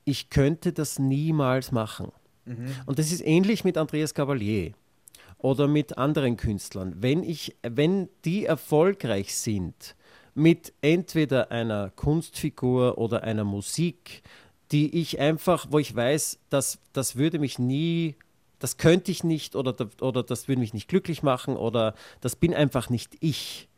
ich könnte das niemals machen. Mhm. Und das ist ähnlich mit Andreas Cavalier oder mit anderen Künstlern. Wenn, ich, wenn die erfolgreich sind mit entweder einer Kunstfigur oder einer Musik, die ich einfach, wo ich weiß, dass das würde mich nie, das könnte ich nicht oder, oder das würde mich nicht glücklich machen oder das bin einfach nicht ich.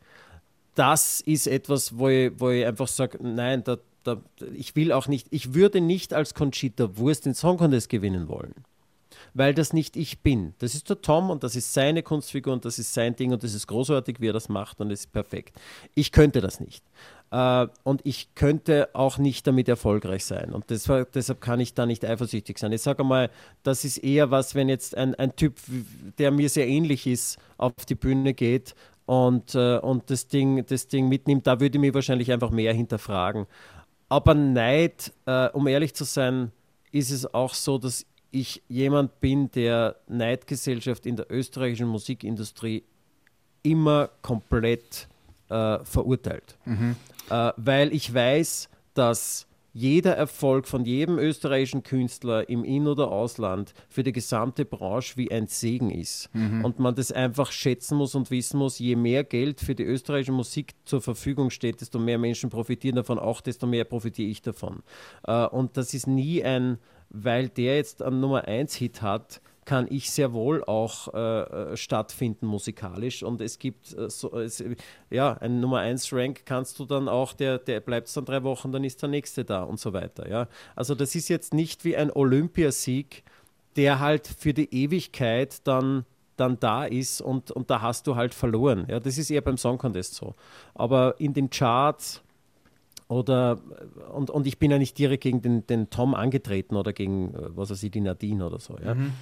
Das ist etwas, wo ich, wo ich einfach sage, nein, da, da, ich will auch nicht, ich würde nicht als Conchita Wurst den Song Contest gewinnen wollen weil das nicht ich bin. Das ist der Tom und das ist seine Kunstfigur und das ist sein Ding und das ist großartig, wie er das macht und es ist perfekt. Ich könnte das nicht. Äh, und ich könnte auch nicht damit erfolgreich sein. Und das deshalb kann ich da nicht eifersüchtig sein. Ich sage mal, das ist eher was, wenn jetzt ein, ein Typ, der mir sehr ähnlich ist, auf die Bühne geht und, äh, und das, Ding, das Ding mitnimmt, da würde ich mich wahrscheinlich einfach mehr hinterfragen. Aber Neid, äh, um ehrlich zu sein, ist es auch so, dass ich jemand bin, der Neidgesellschaft in der österreichischen Musikindustrie immer komplett äh, verurteilt. Mhm. Äh, weil ich weiß, dass jeder Erfolg von jedem österreichischen Künstler im In- oder Ausland für die gesamte Branche wie ein Segen ist. Mhm. Und man das einfach schätzen muss und wissen muss, je mehr Geld für die österreichische Musik zur Verfügung steht, desto mehr Menschen profitieren davon, auch desto mehr profitiere ich davon. Äh, und das ist nie ein, weil der jetzt einen Nummer 1 Hit hat, kann ich sehr wohl auch äh, äh, stattfinden musikalisch. Und es gibt äh, so, es, ja, ein Nummer 1 Rank kannst du dann auch, der, der bleibt dann drei Wochen, dann ist der nächste da und so weiter. Ja? Also das ist jetzt nicht wie ein Olympiasieg, der halt für die Ewigkeit dann dann da ist und, und da hast du halt verloren. Ja, das ist eher beim Song Contest so. Aber in den Charts oder, und, und ich bin ja nicht direkt gegen den, den Tom angetreten oder gegen, äh, was weiß ich, die Nadine oder so. Ja. Mhm.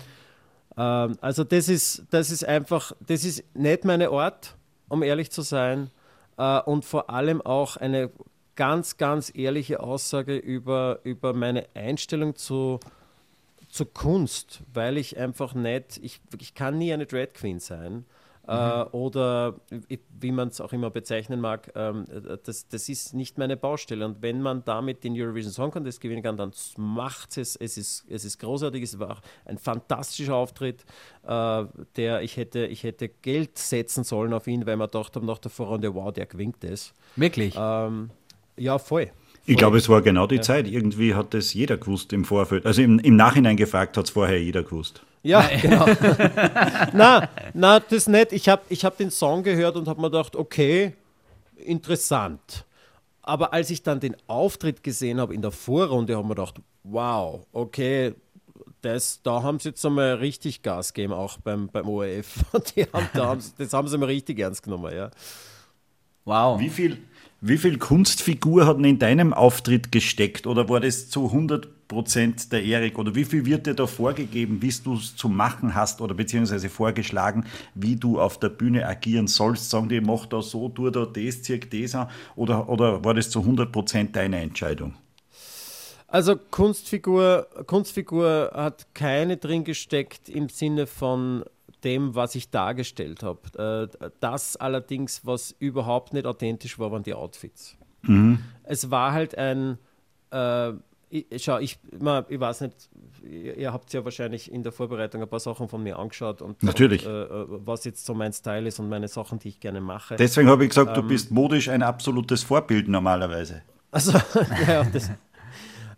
Ähm, also das ist, das ist einfach, das ist nicht meine Ort, um ehrlich zu sein. Äh, und vor allem auch eine ganz, ganz ehrliche Aussage über, über meine Einstellung zu, zu Kunst, weil ich einfach nicht, ich, ich kann nie eine Dread Queen sein. Äh, oder wie man es auch immer bezeichnen mag, ähm, das, das ist nicht meine Baustelle. Und wenn man damit den Eurovision Song Contest gewinnen kann, dann macht es. Es ist, es ist großartig. Es war ein fantastischer Auftritt, äh, der ich hätte, ich hätte Geld setzen sollen auf ihn, weil man dachte nach der Vorrunde, wow, der gewinnt es. Wirklich? Ähm, ja, voll. Ich glaube, es war genau die ja. Zeit. Irgendwie hat das jeder gewusst im Vorfeld. Also im, im Nachhinein gefragt hat es vorher jeder gewusst. Ja, genau. *laughs* na, na, das nicht. Ich habe ich hab den Song gehört und habe mir gedacht, okay, interessant. Aber als ich dann den Auftritt gesehen habe in der Vorrunde, habe ich mir gedacht, wow, okay, das, da haben sie jetzt einmal richtig Gas gegeben, auch beim, beim ORF. *laughs* Die haben, da haben, das haben sie mal richtig ernst genommen, ja. Wow. Wie viel, wie viel Kunstfigur hat in deinem Auftritt gesteckt? Oder war das zu 100 Prozent der Erik? Oder wie viel wird dir da vorgegeben, wie du es zu machen hast oder beziehungsweise vorgeschlagen, wie du auf der Bühne agieren sollst? Sagen die, mach da so, tu da das, zieh das an? Oder, oder war das zu 100 Prozent deine Entscheidung? Also Kunstfigur, Kunstfigur hat keine drin gesteckt im Sinne von dem, was ich dargestellt habe. Äh, das allerdings, was überhaupt nicht authentisch war, waren die Outfits. Mhm. Es war halt ein, äh, ich, schau, ich, ich weiß nicht, ihr habt ja wahrscheinlich in der Vorbereitung ein paar Sachen von mir angeschaut und Natürlich. Und, äh, äh, was jetzt so mein Style ist und meine Sachen, die ich gerne mache. Deswegen habe ich gesagt, ähm, du bist modisch ein absolutes Vorbild normalerweise. Also, *laughs* ja, das,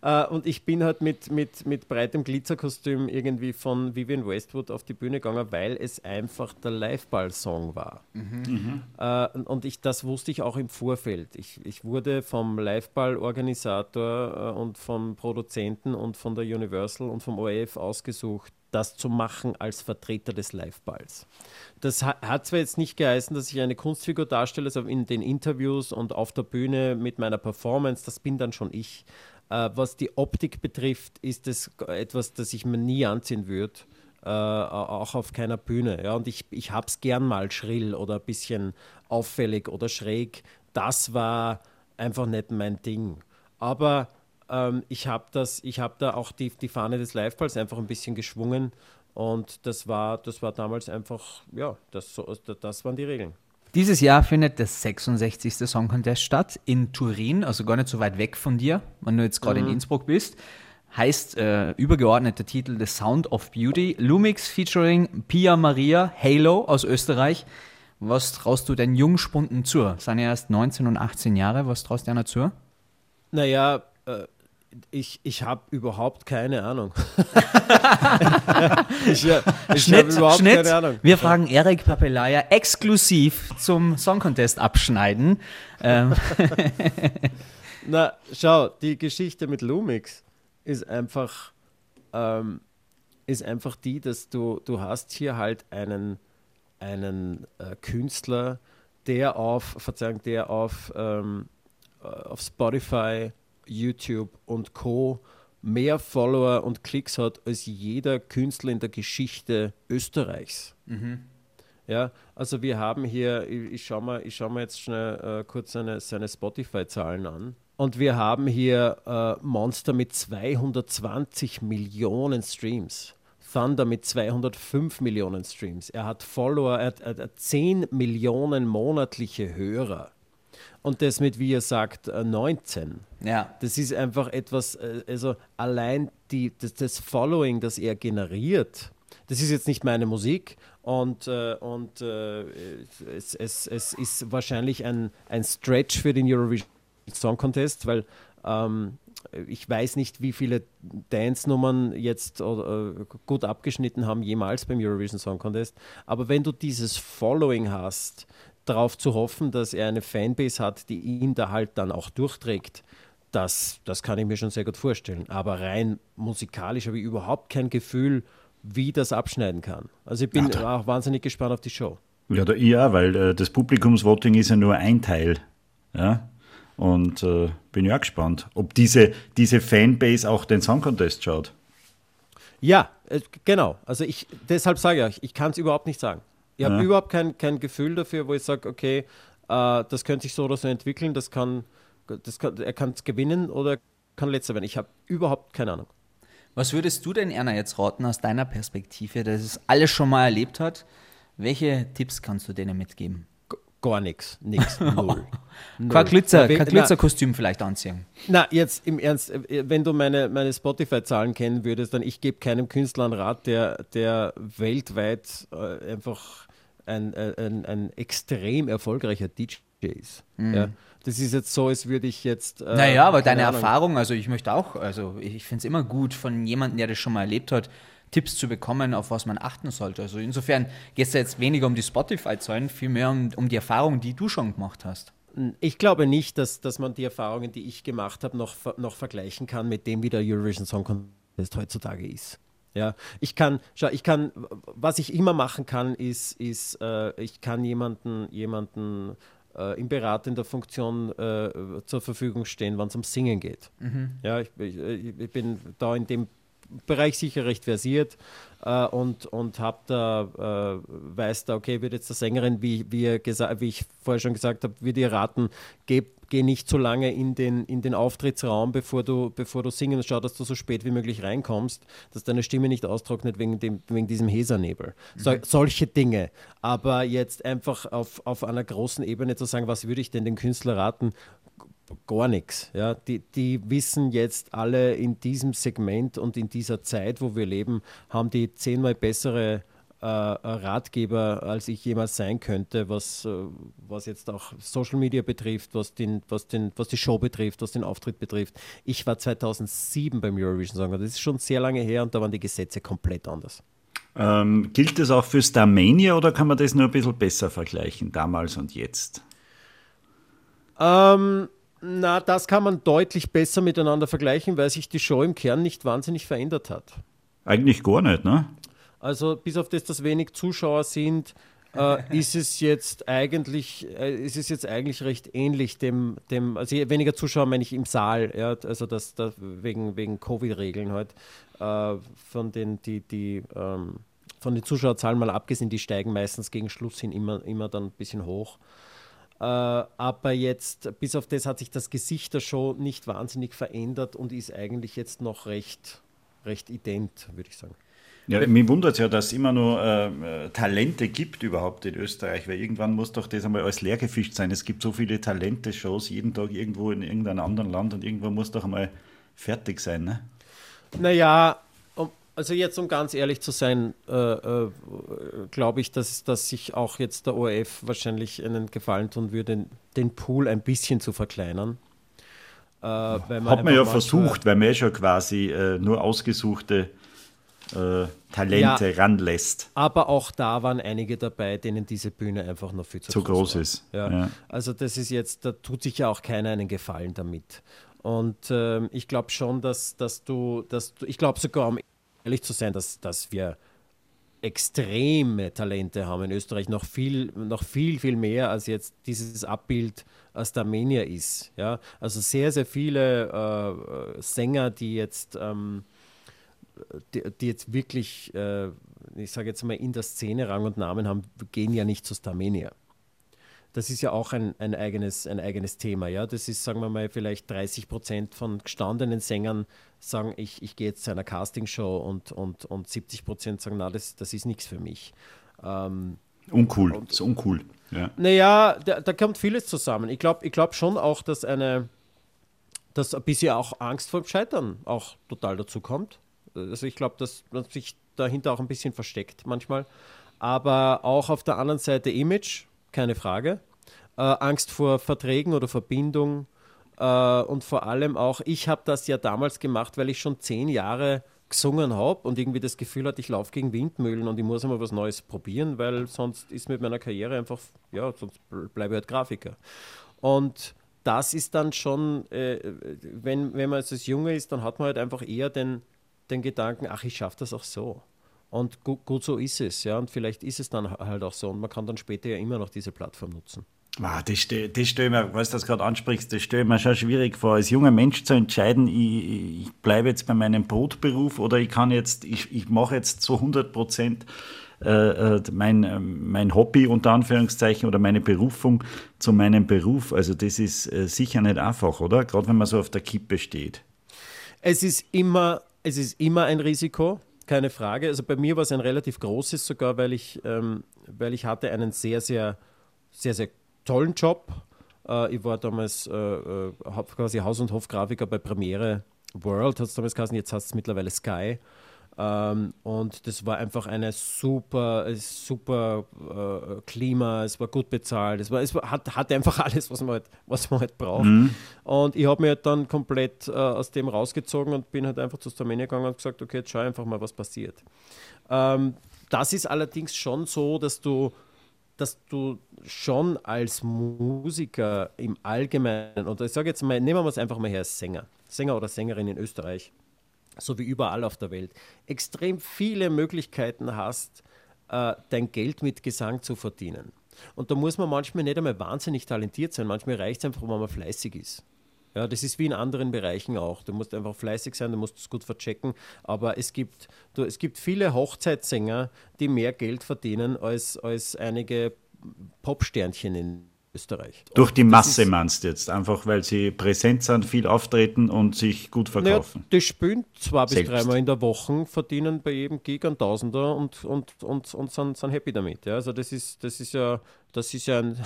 äh, und ich bin halt mit, mit, mit breitem Glitzerkostüm irgendwie von Vivian Westwood auf die Bühne gegangen, weil es einfach der Liveball-Song war. Mhm. Äh, und ich, das wusste ich auch im Vorfeld. Ich, ich wurde vom Liveball-Organisator äh, und vom Produzenten und von der Universal und vom ORF ausgesucht, das zu machen als Vertreter des Liveballs. Das hat zwar jetzt nicht geheißen, dass ich eine Kunstfigur darstelle, also in den Interviews und auf der Bühne mit meiner Performance, das bin dann schon ich. Äh, was die Optik betrifft, ist es etwas, das ich mir nie anziehen würde. Äh, auch auf keiner Bühne. Ja? Und ich, ich habe es gern mal schrill oder ein bisschen auffällig oder schräg. Das war einfach nicht mein Ding. Aber ähm, ich habe hab da auch die, die Fahne des Liveballs einfach ein bisschen geschwungen. Und das war, das war damals einfach, ja, das, das waren die Regeln. Dieses Jahr findet der 66. Song Contest statt in Turin, also gar nicht so weit weg von dir, wenn du jetzt gerade mhm. in Innsbruck bist. heißt äh, übergeordneter Titel The Sound of Beauty. Lumix featuring Pia Maria Halo aus Österreich. Was traust du den Jungspunden zu? Sind ja erst 19 und 18 Jahre. Was traust du einer zu? Naja, äh, ich, ich habe überhaupt keine Ahnung. *laughs* ich, ich Schnitt, überhaupt Schnitt. keine Ahnung. Wir fragen Erik Papelaya exklusiv zum Song Contest abschneiden. Ähm. *laughs* Na, schau, die Geschichte mit Lumix ist einfach, ähm, ist einfach die, dass du, du hast hier halt einen, einen äh, Künstler, der auf, Verzeihung, der auf, ähm, äh, auf Spotify YouTube und Co. mehr Follower und Klicks hat als jeder Künstler in der Geschichte Österreichs. Mhm. Ja, also wir haben hier, ich, ich schaue mal, schau mal jetzt schnell äh, kurz seine, seine Spotify-Zahlen an. Und wir haben hier äh, Monster mit 220 Millionen Streams. Thunder mit 205 Millionen Streams. Er hat Follower, er hat, er hat 10 Millionen monatliche Hörer und das mit, wie ihr sagt, 19. Äh, ja. Das ist einfach etwas, äh, also allein die, das, das Following, das er generiert, das ist jetzt nicht meine Musik und, äh, und äh, es, es, es ist wahrscheinlich ein, ein Stretch für den Eurovision Song Contest, weil ähm, ich weiß nicht, wie viele Dance-Nummern jetzt äh, gut abgeschnitten haben jemals beim Eurovision Song Contest, aber wenn du dieses Following hast, darauf zu hoffen, dass er eine Fanbase hat, die ihn da halt dann auch durchträgt, das, das kann ich mir schon sehr gut vorstellen. Aber rein musikalisch habe ich überhaupt kein Gefühl, wie das abschneiden kann. Also ich bin ja, auch wahnsinnig gespannt auf die Show. Ja, da, ja weil äh, das Publikumsvoting ist ja nur ein Teil. Ja? Und äh, bin ja gespannt, ob diese, diese Fanbase auch den Song Contest schaut. Ja, äh, genau. Also ich, deshalb sage ich euch, ich kann es überhaupt nicht sagen. Ich habe ja. überhaupt kein, kein Gefühl dafür, wo ich sage, okay, äh, das könnte sich so oder so entwickeln, das kann, das kann er kann es gewinnen oder kann letzter werden. Ich habe überhaupt keine Ahnung. Was würdest du denn, Erna, jetzt raten aus deiner Perspektive, dass es alles schon mal erlebt hat? Welche Tipps kannst du denen mitgeben? Gar nichts, nichts, *laughs* null. Kein Glitzer, kein Glitzerkostüm vielleicht anziehen. Na, jetzt im Ernst, äh, wenn du meine, meine Spotify-Zahlen kennen würdest, dann ich gebe keinem Künstler einen Rat, der, der weltweit äh, einfach ein, ein, ein extrem erfolgreicher DJ ist. Mhm. Ja, das ist jetzt so, als würde ich jetzt. Äh, naja, aber deine Ahnung. Erfahrung, also ich möchte auch, also ich finde es immer gut von jemandem, der das schon mal erlebt hat, Tipps zu bekommen, auf was man achten sollte. Also insofern geht es jetzt weniger um die Spotify-Zahlen, vielmehr um, um die Erfahrung, die du schon gemacht hast. Ich glaube nicht, dass, dass man die Erfahrungen, die ich gemacht habe, noch, noch vergleichen kann mit dem, wie der Eurovision Song Contest heutzutage ist. Ja, ich kann, schau, ich kann, was ich immer machen kann, ist, ist äh, ich kann jemanden, jemanden äh, in beratender Funktion äh, zur Verfügung stehen, wenn es um Singen geht. Mhm. Ja, ich, ich, ich, bin da in dem Bereich sicher recht versiert äh, und, und habe da, äh, weiß da, okay, wird jetzt der Sängerin, wie, wie, wie ich vorher schon gesagt habe, würde ihr raten, gebt geh nicht so lange in den, in den Auftrittsraum, bevor du, bevor du singen schau, dass du so spät wie möglich reinkommst, dass deine Stimme nicht austrocknet wegen, dem, wegen diesem Hesernebel. So, mhm. Solche Dinge. Aber jetzt einfach auf, auf einer großen Ebene zu sagen, was würde ich denn den Künstler raten? Gar nichts. Ja. Die, die wissen jetzt alle in diesem Segment und in dieser Zeit, wo wir leben, haben die zehnmal bessere äh, Ratgeber, als ich jemals sein könnte, was, äh, was jetzt auch Social Media betrifft, was, den, was, den, was die Show betrifft, was den Auftritt betrifft. Ich war 2007 beim Eurovision Song, das ist schon sehr lange her und da waren die Gesetze komplett anders. Ähm, gilt das auch für Starmania oder kann man das nur ein bisschen besser vergleichen, damals und jetzt? Ähm, na, das kann man deutlich besser miteinander vergleichen, weil sich die Show im Kern nicht wahnsinnig verändert hat. Eigentlich gar nicht, ne? Also bis auf das, dass wenig Zuschauer sind, äh, ist es jetzt eigentlich, äh, ist es jetzt eigentlich recht ähnlich dem, dem also weniger Zuschauer meine ich im Saal, ja, also das, das wegen, wegen Covid-Regeln halt, äh, von den, die, die, ähm, von den Zuschauerzahlen mal abgesehen, die steigen meistens gegen Schluss hin immer, immer dann ein bisschen hoch. Äh, aber jetzt, bis auf das hat sich das Gesicht der Show nicht wahnsinnig verändert und ist eigentlich jetzt noch recht, recht ident, würde ich sagen. Ja, mich wundert es ja, dass es immer nur äh, Talente gibt überhaupt in Österreich, weil irgendwann muss doch das einmal alles leer gefischt sein. Es gibt so viele Talente-Shows jeden Tag irgendwo in irgendeinem anderen Land und irgendwo muss doch einmal fertig sein. Ne? Naja, also jetzt um ganz ehrlich zu sein, äh, äh, glaube ich, dass, dass sich auch jetzt der ORF wahrscheinlich einen Gefallen tun würde, den Pool ein bisschen zu verkleinern. Äh, Hat man ja versucht, weil man ja schon quasi äh, nur ausgesuchte äh, Talente ja, ranlässt. Aber auch da waren einige dabei, denen diese Bühne einfach noch viel zu, zu groß, groß ist. Ja. ja. Also das ist jetzt, da tut sich ja auch keiner einen Gefallen damit. Und ähm, ich glaube schon, dass, dass du, dass du, ich glaube sogar, um ehrlich zu sein, dass, dass wir extreme Talente haben in Österreich, noch viel, noch viel, viel mehr als jetzt dieses Abbild der Armenier ist. Ja? Also sehr, sehr viele äh, Sänger, die jetzt ähm, die, die, jetzt wirklich, äh, ich sage jetzt mal, in der Szene Rang und Namen haben, gehen ja nicht zu Starmania. Das ist ja auch ein, ein, eigenes, ein eigenes Thema. Ja? Das ist, sagen wir mal, vielleicht 30 Prozent von gestandenen Sängern sagen, ich, ich gehe jetzt zu einer Castingshow und, und, und 70 Prozent sagen, na, das, das ist nichts für mich. Ähm, uncool, und, ist uncool. Ja. Naja, da, da kommt vieles zusammen. Ich glaube ich glaub schon auch, dass eine, dass ein bisschen auch Angst vor dem Scheitern auch total dazu kommt. Also ich glaube, dass man sich dahinter auch ein bisschen versteckt manchmal. Aber auch auf der anderen Seite Image, keine Frage. Äh, Angst vor Verträgen oder Verbindung. Äh, und vor allem auch, ich habe das ja damals gemacht, weil ich schon zehn Jahre gesungen habe und irgendwie das Gefühl hatte, ich laufe gegen Windmühlen und ich muss einmal was Neues probieren, weil sonst ist mit meiner Karriere einfach, ja, sonst bleibe ich halt Grafiker. Und das ist dann schon, äh, wenn, wenn man als Junge ist, dann hat man halt einfach eher den, den Gedanken, ach, ich schaffe das auch so. Und gut, gut, so ist es, ja. Und vielleicht ist es dann halt auch so. Und man kann dann später ja immer noch diese Plattform nutzen. Ah, das, stelle mir, was du das gerade ansprichst, das stelle mir schon schwierig vor, als junger Mensch zu entscheiden, ich, ich bleibe jetzt bei meinem Brotberuf oder ich kann jetzt, ich, ich mache jetzt zu 100 Prozent äh, äh, mein, mein Hobby unter Anführungszeichen oder meine Berufung zu meinem Beruf. Also das ist äh, sicher nicht einfach, oder? Gerade wenn man so auf der Kippe steht. Es ist immer es ist immer ein Risiko, keine Frage. Also bei mir war es ein relativ großes sogar, weil ich, ähm, weil ich hatte einen sehr, sehr, sehr, sehr tollen Job. Äh, ich war damals äh, äh quasi Haus- und Hofgrafiker bei Premiere World, hat es damals geheißen, jetzt heißt es mittlerweile Sky. Ähm, und das war einfach eine super, super äh, Klima, es war gut bezahlt, es, war, es war, hat, hatte einfach *laughs* alles, was man halt, was man halt braucht. Mhm. Und ich habe mir halt dann komplett äh, aus dem rausgezogen und bin halt einfach zu Starmania gegangen und gesagt, okay, jetzt schau einfach mal, was passiert. Ähm, das ist allerdings schon so, dass du dass du schon als Musiker im Allgemeinen, und ich sage jetzt mal, nehmen wir es einfach mal her als Sänger, Sänger oder Sängerin in Österreich, so wie überall auf der Welt, extrem viele Möglichkeiten hast, äh, dein Geld mit Gesang zu verdienen. Und da muss man manchmal nicht einmal wahnsinnig talentiert sein, manchmal reicht es einfach, wenn man fleißig ist. Ja, das ist wie in anderen Bereichen auch. Du musst einfach fleißig sein, du musst es gut verchecken. Aber es gibt, du, es gibt viele Hochzeitssänger, die mehr Geld verdienen als, als einige Popsternchen in Österreich. Durch die Masse ist, meinst du jetzt, einfach weil sie präsent sind, viel auftreten und sich gut verkaufen? Naja, die spielen zwei bis dreimal in der Woche, verdienen bei jedem Gig einen Tausender und, und, und, und sind, sind happy damit. Ja? Also das ist, das ist ja, das ist ja ein,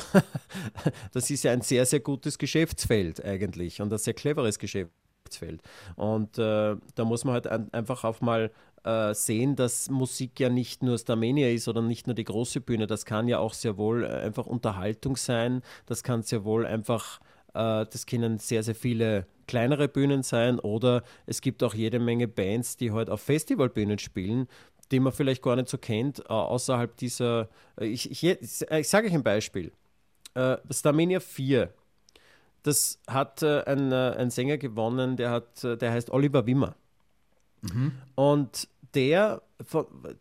*laughs* das ist ja ein sehr, sehr gutes Geschäftsfeld eigentlich und ein sehr cleveres Geschäftsfeld. Und äh, da muss man halt ein, einfach auch mal äh, sehen, dass Musik ja nicht nur Starmania ist oder nicht nur die große Bühne. Das kann ja auch sehr wohl äh, einfach Unterhaltung sein. Das kann sehr wohl einfach, äh, das können sehr, sehr viele kleinere Bühnen sein oder es gibt auch jede Menge Bands, die heute halt auf Festivalbühnen spielen, die man vielleicht gar nicht so kennt, äh, außerhalb dieser. Ich, ich, ich sage euch ein Beispiel. Äh, Starmania 4 das hat äh, ein, äh, ein Sänger gewonnen, der, hat, der heißt Oliver Wimmer. Mhm. Und der,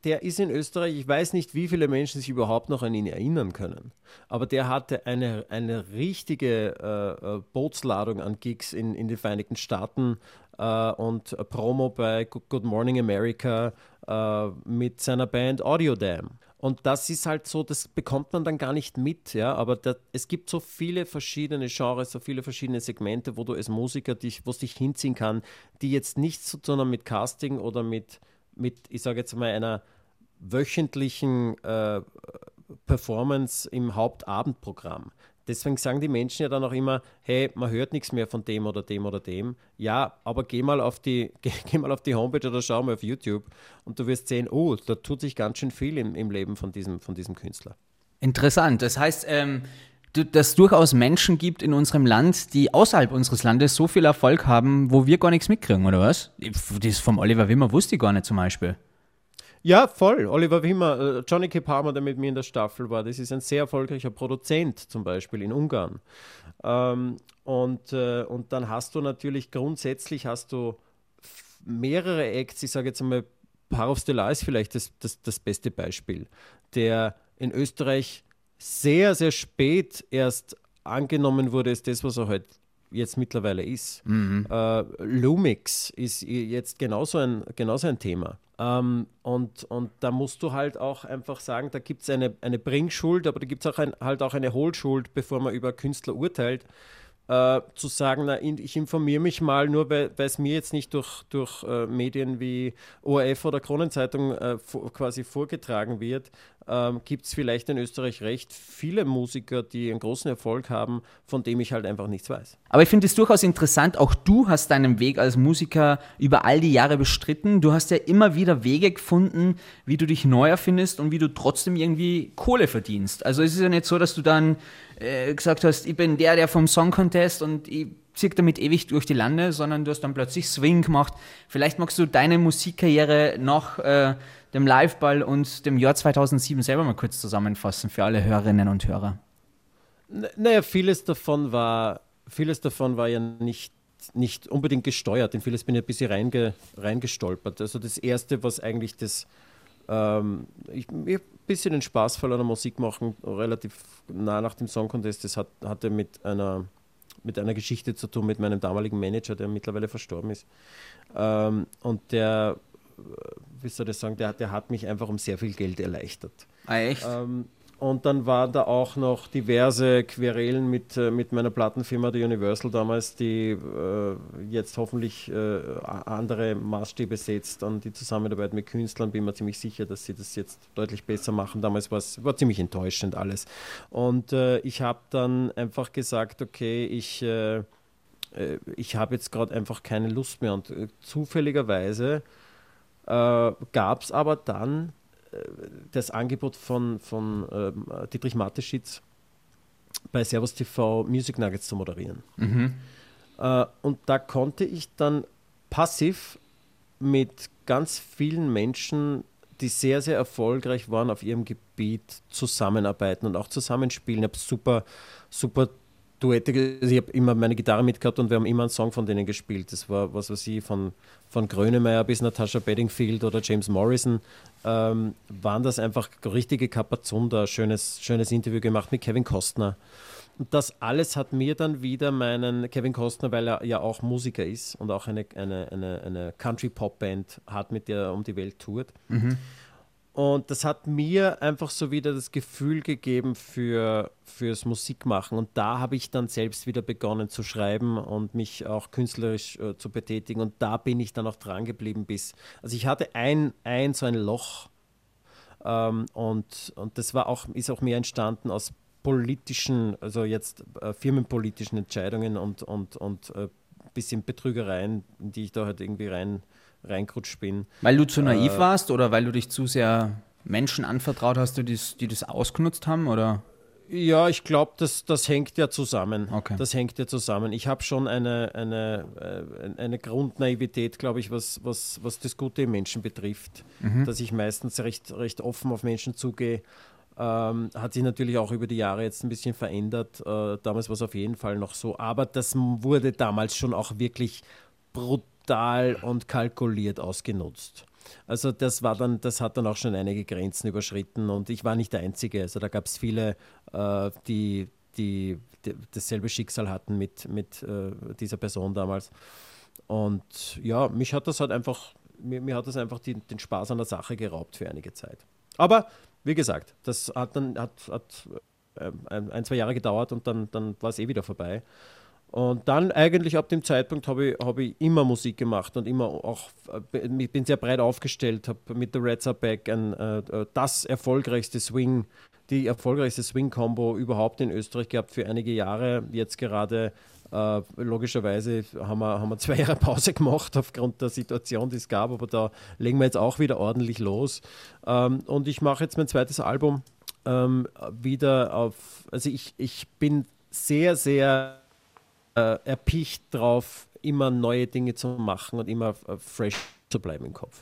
der ist in Österreich, ich weiß nicht, wie viele Menschen sich überhaupt noch an ihn erinnern können, aber der hatte eine, eine richtige äh, äh Bootsladung an Gigs in, in den Vereinigten Staaten äh, und Promo bei Good Morning America äh, mit seiner Band Audiodam. Und das ist halt so, das bekommt man dann gar nicht mit, ja. Aber da, es gibt so viele verschiedene Genres, so viele verschiedene Segmente, wo du als Musiker dich, wo es dich hinziehen kann, die jetzt nichts zu tun haben mit Casting oder mit, mit ich sage jetzt mal, einer wöchentlichen äh, Performance im Hauptabendprogramm deswegen sagen die Menschen ja dann auch immer, hey, man hört nichts mehr von dem oder dem oder dem. Ja, aber geh mal auf die, *laughs* geh, geh mal auf die Homepage oder schau mal auf YouTube und du wirst sehen, oh, da tut sich ganz schön viel im, im Leben von diesem, von diesem Künstler. Interessant. Das heißt, ähm, dass es durchaus Menschen gibt in unserem Land, die außerhalb unseres Landes so viel Erfolg haben, wo wir gar nichts mitkriegen, oder was? Das vom Oliver Wimmer wusste ich gar nicht zum Beispiel. Ja, voll. Oliver Wimmer, äh, Johnny K. Palmer, der mit mir in der Staffel war, das ist ein sehr erfolgreicher Produzent zum Beispiel in Ungarn. Ähm, und, äh, und dann hast du natürlich grundsätzlich hast du mehrere Acts, ich sage jetzt einmal, Par of Stellar ist vielleicht das, das, das beste Beispiel, der in Österreich sehr, sehr spät erst angenommen wurde, ist das, was er heute halt jetzt mittlerweile ist. Mhm. Äh, Lumix ist jetzt genauso ein, genauso ein Thema. Ähm, und, und da musst du halt auch einfach sagen, da gibt es eine, eine Bringschuld, aber da gibt es auch ein, halt auch eine Hohlschuld, bevor man über Künstler urteilt. Äh, zu sagen, na, ich informiere mich mal, nur weil es mir jetzt nicht durch, durch äh, Medien wie ORF oder Kronenzeitung äh, quasi vorgetragen wird, ähm, gibt es vielleicht in Österreich recht viele Musiker, die einen großen Erfolg haben, von dem ich halt einfach nichts weiß. Aber ich finde es durchaus interessant, auch du hast deinen Weg als Musiker über all die Jahre bestritten. Du hast ja immer wieder Wege gefunden, wie du dich neu erfindest und wie du trotzdem irgendwie Kohle verdienst. Also es ist ja nicht so, dass du dann äh, gesagt hast, ich bin der, der vom Song Contest und ich ziehe damit ewig durch die Lande, sondern du hast dann plötzlich Swing gemacht. Vielleicht magst du deine Musikkarriere nach äh, dem Liveball und dem Jahr 2007 selber mal kurz zusammenfassen für alle Hörerinnen und Hörer. Naja, vieles davon war, vieles davon war ja nicht nicht unbedingt gesteuert, in vieles bin ich ein bisschen reinge, reingestolpert. Also das Erste, was eigentlich das, ähm, ich, ich ein bisschen den Spaßfall an der Musik machen, relativ nah nach dem Song Contest, das hat, hatte mit einer, mit einer Geschichte zu tun, mit meinem damaligen Manager, der mittlerweile verstorben ist. Ähm, und der wie soll ich sagen, der, der hat mich einfach um sehr viel Geld erleichtert. Ah, echt? Ähm, und dann waren da auch noch diverse Querelen mit, äh, mit meiner Plattenfirma, der Universal damals, die äh, jetzt hoffentlich äh, andere Maßstäbe setzt an die Zusammenarbeit mit Künstlern. Bin mir ziemlich sicher, dass sie das jetzt deutlich besser machen. Damals war es ziemlich enttäuschend alles. Und äh, ich habe dann einfach gesagt, okay, ich, äh, äh, ich habe jetzt gerade einfach keine Lust mehr. Und zufälligerweise äh, gab es aber dann äh, das Angebot von, von äh, Dietrich Mateschitz bei Servus TV Music Nuggets zu moderieren. Mhm. Äh, und da konnte ich dann passiv mit ganz vielen Menschen, die sehr, sehr erfolgreich waren auf ihrem Gebiet, zusammenarbeiten und auch zusammenspielen. Ich habe super, super Duette, also ich habe immer meine Gitarre mitgehabt und wir haben immer einen Song von denen gespielt. Das war, was weiß ich, von, von Grönemeyer bis Natasha Bedingfield oder James Morrison, ähm, waren das einfach richtige Kapazunder. Schönes, schönes Interview gemacht mit Kevin Costner. Und das alles hat mir dann wieder meinen Kevin Costner, weil er ja auch Musiker ist und auch eine, eine, eine, eine Country-Pop-Band hat, mit der er um die Welt tourt. Mhm und das hat mir einfach so wieder das Gefühl gegeben für, fürs Musikmachen. Und da habe ich dann selbst wieder begonnen zu schreiben und mich auch künstlerisch äh, zu betätigen. Und da bin ich dann auch dran geblieben bis. Also ich hatte ein, ein so ein Loch. Ähm, und, und das war auch, ist auch mehr entstanden aus politischen, also jetzt äh, firmenpolitischen Entscheidungen und, und, und äh, bisschen Betrügereien, die ich da halt irgendwie rein reingerutscht bin. Weil du zu naiv äh, warst oder weil du dich zu sehr Menschen anvertraut hast, die das, die das ausgenutzt haben? Oder? Ja, ich glaube, das, das hängt ja zusammen. Okay. Das hängt ja zusammen. Ich habe schon eine, eine, äh, eine Grundnaivität, glaube ich, was, was, was das Gute im Menschen betrifft. Mhm. Dass ich meistens recht, recht offen auf Menschen zugehe. Ähm, hat sich natürlich auch über die Jahre jetzt ein bisschen verändert. Äh, damals war es auf jeden Fall noch so. Aber das wurde damals schon auch wirklich brutal brutal und kalkuliert ausgenutzt. Also das war dann, das hat dann auch schon einige Grenzen überschritten und ich war nicht der Einzige. Also da gab es viele, äh, die, die, die, dasselbe Schicksal hatten mit, mit äh, dieser Person damals. Und ja, mich hat das halt einfach, mir, mir hat das einfach die, den Spaß an der Sache geraubt für einige Zeit. Aber wie gesagt, das hat dann hat, hat äh, ein, ein, zwei Jahre gedauert und dann, dann war es eh wieder vorbei. Und dann eigentlich ab dem Zeitpunkt habe ich, hab ich immer Musik gemacht und immer auch, äh, ich bin sehr breit aufgestellt, habe mit The Reds Are Back ein, äh, das erfolgreichste Swing, die erfolgreichste Swing-Combo überhaupt in Österreich gehabt für einige Jahre. Jetzt gerade äh, logischerweise haben wir, haben wir zwei Jahre Pause gemacht aufgrund der Situation, die es gab, aber da legen wir jetzt auch wieder ordentlich los. Ähm, und ich mache jetzt mein zweites Album ähm, wieder auf, also ich, ich bin sehr, sehr äh, erpicht drauf, immer neue Dinge zu machen und immer äh, fresh zu bleiben im Kopf.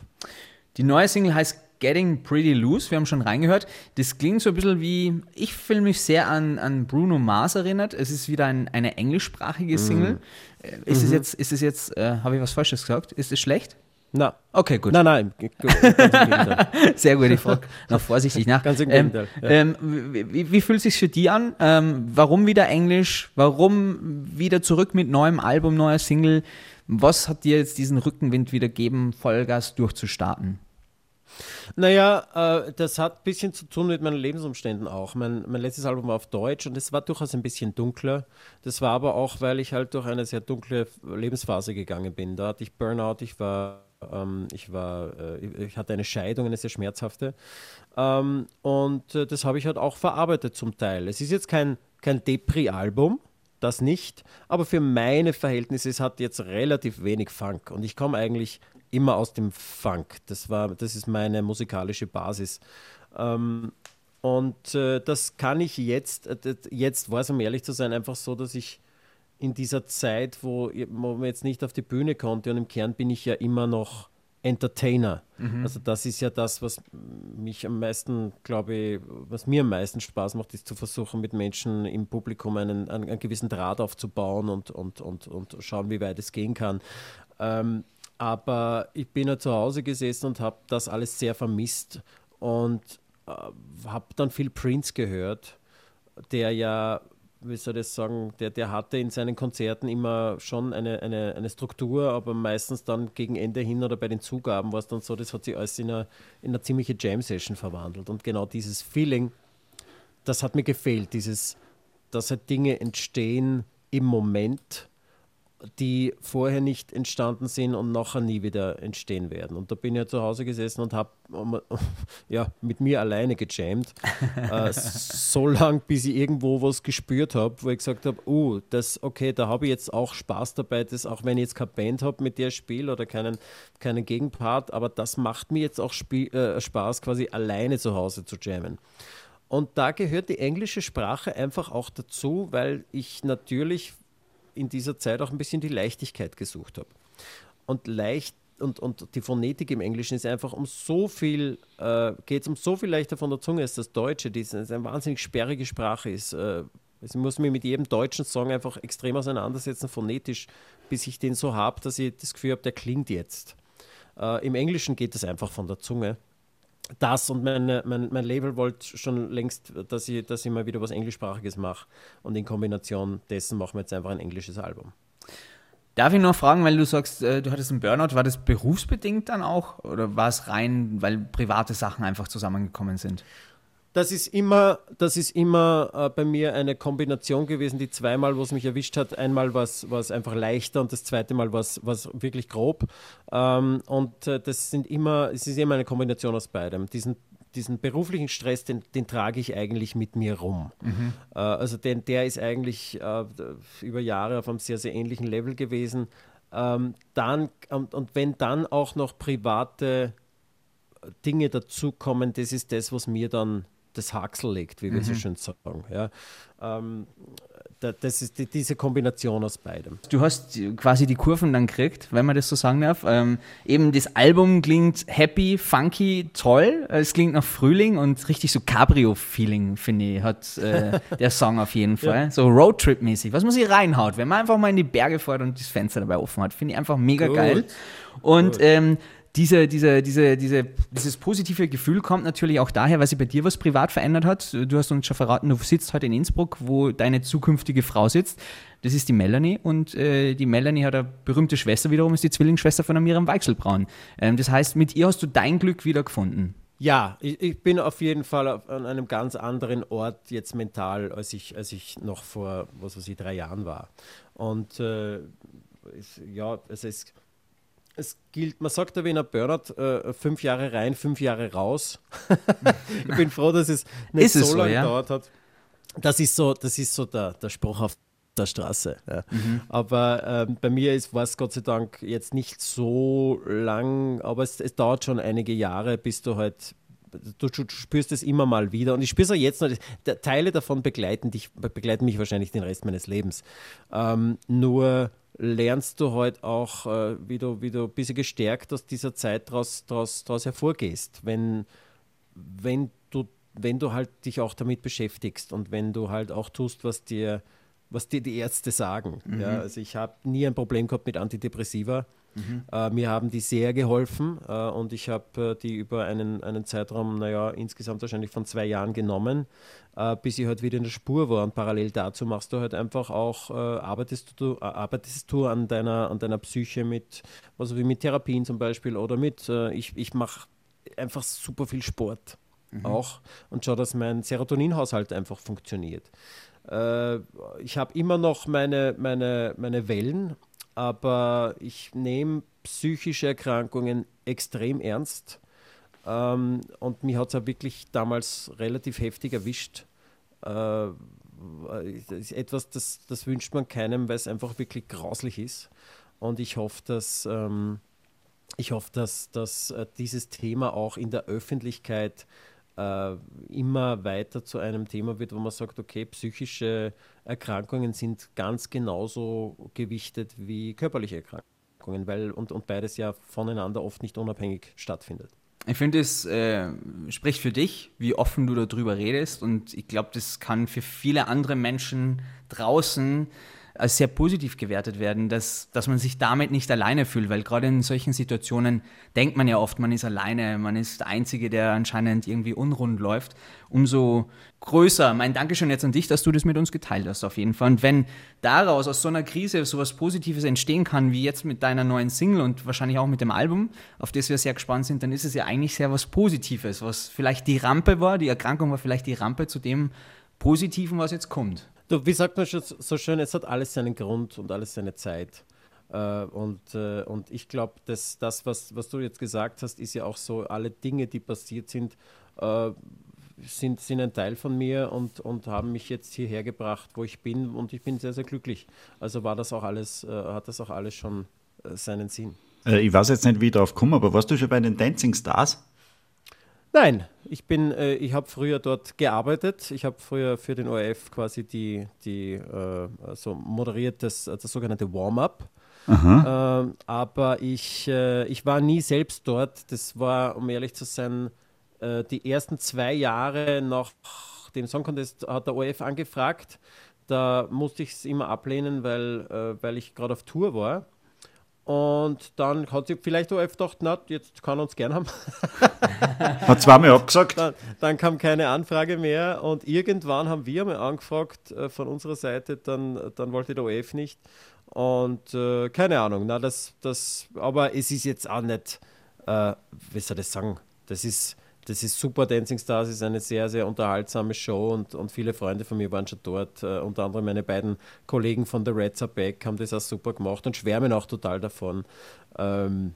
Die neue Single heißt Getting Pretty Loose. Wir haben schon reingehört. Das klingt so ein bisschen wie, ich fühle mich sehr an, an Bruno Mars erinnert. Es ist wieder ein, eine englischsprachige mhm. Single. Mm. Ist es mhm. jetzt, ist es jetzt, äh, habe ich was Falsches gesagt? Ist es schlecht? Na. Okay, gut. Nein, nein. *laughs* Sehr gut, ich frage noch vorsichtig nach. Ganz im Gegenteil. Ähm, ja. ähm, wie, wie, fühlt es sich für die an? Ähm, warum wieder Englisch? Warum wieder zurück mit neuem Album, neuer Single? Was hat dir jetzt diesen Rückenwind wieder gegeben, Vollgas durchzustarten? Naja, äh, das hat ein bisschen zu tun mit meinen Lebensumständen auch. Mein, mein letztes Album war auf Deutsch und es war durchaus ein bisschen dunkler. Das war aber auch, weil ich halt durch eine sehr dunkle Lebensphase gegangen bin. Da hatte ich Burnout, ich war ähm, ich, war, äh, ich hatte eine Scheidung, eine sehr schmerzhafte. Ähm, und äh, das habe ich halt auch verarbeitet zum Teil. Es ist jetzt kein, kein Depri-Album, das nicht, aber für meine Verhältnisse, es hat jetzt relativ wenig Funk und ich komme eigentlich immer aus dem Funk. Das, war, das ist meine musikalische Basis. Ähm, und äh, das kann ich jetzt, äh, jetzt war es, um ehrlich zu sein, einfach so, dass ich in dieser Zeit, wo, wo man jetzt nicht auf die Bühne konnte und im Kern bin ich ja immer noch Entertainer. Mhm. Also das ist ja das, was mich am meisten, glaube ich, was mir am meisten Spaß macht, ist zu versuchen, mit Menschen im Publikum einen, einen, einen gewissen Draht aufzubauen und, und, und, und schauen, wie weit es gehen kann. Ähm, aber ich bin ja zu Hause gesessen und habe das alles sehr vermisst und äh, habe dann viel Prince gehört, der ja, wie soll ich das sagen, der, der hatte in seinen Konzerten immer schon eine, eine, eine Struktur, aber meistens dann gegen Ende hin oder bei den Zugaben war es dann so, das hat sich alles in eine, in eine ziemliche Jam-Session verwandelt. Und genau dieses Feeling, das hat mir gefehlt, dieses, dass halt Dinge entstehen im Moment die vorher nicht entstanden sind und nachher nie wieder entstehen werden. Und da bin ich ja zu Hause gesessen und habe *laughs* ja, mit mir alleine gejammt, äh, *laughs* so lange, bis ich irgendwo was gespürt habe, wo ich gesagt habe, oh, das, okay, da habe ich jetzt auch Spaß dabei, das, auch wenn ich jetzt keine Band habe, mit der ich spiele oder keinen, keinen Gegenpart, aber das macht mir jetzt auch Spiel, äh, Spaß, quasi alleine zu Hause zu jammen. Und da gehört die englische Sprache einfach auch dazu, weil ich natürlich in dieser Zeit auch ein bisschen die Leichtigkeit gesucht habe. Und leicht und, und die Phonetik im Englischen ist einfach um so viel, äh, geht es um so viel leichter von der Zunge als das Deutsche, die eine wahnsinnig sperrige Sprache ist. Äh, ich muss mich mit jedem deutschen Song einfach extrem auseinandersetzen, phonetisch, bis ich den so habe, dass ich das Gefühl habe, der klingt jetzt. Äh, Im Englischen geht es einfach von der Zunge. Das und meine, mein, mein Label wollte schon längst, dass ich, dass ich mal wieder was Englischsprachiges mache. Und in Kombination dessen machen wir jetzt einfach ein englisches Album. Darf ich noch fragen, weil du sagst, äh, du hattest einen Burnout, war das berufsbedingt dann auch oder war es rein, weil private Sachen einfach zusammengekommen sind? Das ist immer, das ist immer äh, bei mir eine Kombination gewesen, die zweimal, wo es mich erwischt hat. Einmal war es einfach leichter und das zweite Mal war es wirklich grob. Ähm, und äh, das sind immer, es ist immer eine Kombination aus beidem. Diesen diesen beruflichen Stress, den, den, trage ich eigentlich mit mir rum. Mhm. Äh, also den, der ist eigentlich äh, über Jahre auf einem sehr, sehr ähnlichen Level gewesen. Ähm, dann, und, und, wenn dann auch noch private Dinge dazukommen, das ist das, was mir dann das Haxel legt, wie wir mhm. so schön sagen. Ja. Ähm, das ist die, diese Kombination aus beidem. Du hast quasi die Kurven dann gekriegt, wenn man das so sagen darf. Ähm, eben das Album klingt happy, funky, toll. Es klingt nach Frühling und richtig so Cabrio-Feeling, finde ich, hat äh, der Song auf jeden *laughs* Fall. Ja. So Roadtrip-mäßig, was man sich reinhaut, wenn man einfach mal in die Berge fährt und das Fenster dabei offen hat. Finde ich einfach mega Gut. geil. Und ähm, diese, diese, diese, diese, dieses positive Gefühl kommt natürlich auch daher, weil sich bei dir was privat verändert hat. Du hast uns schon verraten, du sitzt heute in Innsbruck, wo deine zukünftige Frau sitzt. Das ist die Melanie und äh, die Melanie hat eine berühmte Schwester wiederum, ist die Zwillingsschwester von der Miriam Weichselbraun. Ähm, das heißt, mit ihr hast du dein Glück wiedergefunden. Ja, ich, ich, bin auf jeden Fall an einem ganz anderen Ort jetzt mental, als ich, als ich noch vor, was weiß ich, drei Jahren war. Und äh, es, ja, es ist es gilt, man sagt ja wie in einer Burnout, äh, fünf Jahre rein, fünf Jahre raus. *laughs* ich bin froh, dass es nicht ist so lange ja? gedauert hat. Das ist so, das ist so der, der Spruch auf der Straße. Ja. Mhm. Aber ähm, bei mir war es Gott sei Dank jetzt nicht so lang, aber es, es dauert schon einige Jahre, bis du halt Du, du, spürst es immer mal wieder und ich spüre es auch jetzt noch. Teile davon begleiten dich, begleiten mich wahrscheinlich den Rest meines Lebens. Ähm, nur lernst du halt auch, äh, wie, du, wie du ein bisschen gestärkt aus dieser Zeit daraus draus, draus hervorgehst, wenn, wenn, du, wenn du halt dich auch damit beschäftigst und wenn du halt auch tust, was dir, was dir die Ärzte sagen. Mhm. Ja, also ich habe nie ein Problem gehabt mit Antidepressiva. Mhm. Äh, mir haben die sehr geholfen äh, und ich habe äh, die über einen, einen Zeitraum, naja, insgesamt wahrscheinlich von zwei Jahren genommen, äh, bis ich halt wieder in der Spur war. Und parallel dazu machst du halt einfach auch, äh, arbeitest du, äh, arbeitest du an deiner, an deiner Psyche mit, also wie mit Therapien zum Beispiel oder mit, ich, ich mache einfach super viel Sport mhm. auch und schaue, dass mein Serotoninhaushalt einfach funktioniert. Ich habe immer noch meine, meine, meine Wellen, aber ich nehme psychische Erkrankungen extrem ernst. Ähm, und mich hat es ja wirklich damals relativ heftig erwischt. Äh, ist etwas, das, das wünscht man keinem, weil es einfach wirklich grauslich ist. Und ich hoffe, dass, ähm, ich hoffe, dass, dass äh, dieses Thema auch in der Öffentlichkeit äh, immer weiter zu einem Thema wird, wo man sagt, okay, psychische Erkrankungen sind ganz genauso gewichtet wie körperliche Erkrankungen, weil und, und beides ja voneinander oft nicht unabhängig stattfindet. Ich finde, es äh, spricht für dich, wie offen du darüber redest. Und ich glaube, das kann für viele andere Menschen draußen als sehr positiv gewertet werden, dass, dass man sich damit nicht alleine fühlt, weil gerade in solchen Situationen denkt man ja oft, man ist alleine, man ist der Einzige, der anscheinend irgendwie unrund läuft. Umso größer mein Dankeschön jetzt an dich, dass du das mit uns geteilt hast, auf jeden Fall. Und wenn daraus, aus so einer Krise, so was Positives entstehen kann, wie jetzt mit deiner neuen Single und wahrscheinlich auch mit dem Album, auf das wir sehr gespannt sind, dann ist es ja eigentlich sehr was Positives, was vielleicht die Rampe war, die Erkrankung war vielleicht die Rampe zu dem Positiven, was jetzt kommt. Du, wie sagt man schon so schön, es hat alles seinen Grund und alles seine Zeit. Äh, und, äh, und ich glaube, dass das, was, was du jetzt gesagt hast, ist ja auch so, alle Dinge, die passiert sind, äh, sind, sind ein Teil von mir und, und haben mich jetzt hierher gebracht, wo ich bin und ich bin sehr, sehr glücklich. Also war das auch alles, äh, hat das auch alles schon äh, seinen Sinn. Äh, ich weiß jetzt nicht, wie ich darauf komme, aber warst du schon bei den Dancing Stars? Nein, ich bin, äh, ich habe früher dort gearbeitet. Ich habe früher für den ORF quasi die, die äh, so moderiert das, das sogenannte Warm-up. Ähm, aber ich, äh, ich war nie selbst dort. Das war, um ehrlich zu sein, äh, die ersten zwei Jahre nach dem Song Contest hat der ORF angefragt. Da musste ich es immer ablehnen, weil, äh, weil ich gerade auf Tour war. Und dann hat sie vielleicht auch gedacht, na, jetzt kann er uns gern haben. *laughs* hat zweimal abgesagt. Dann, dann, kam keine Anfrage mehr und irgendwann haben wir mal angefragt äh, von unserer Seite, dann, dann wollte der OF nicht. Und äh, keine Ahnung, na, das, das, aber es ist jetzt auch nicht, äh, wie soll ich das sagen, das ist das ist super. Dancing Stars ist eine sehr, sehr unterhaltsame Show und, und viele Freunde von mir waren schon dort. Uh, unter anderem meine beiden Kollegen von The Reds Are Back haben das auch super gemacht und schwärmen auch total davon. Ähm,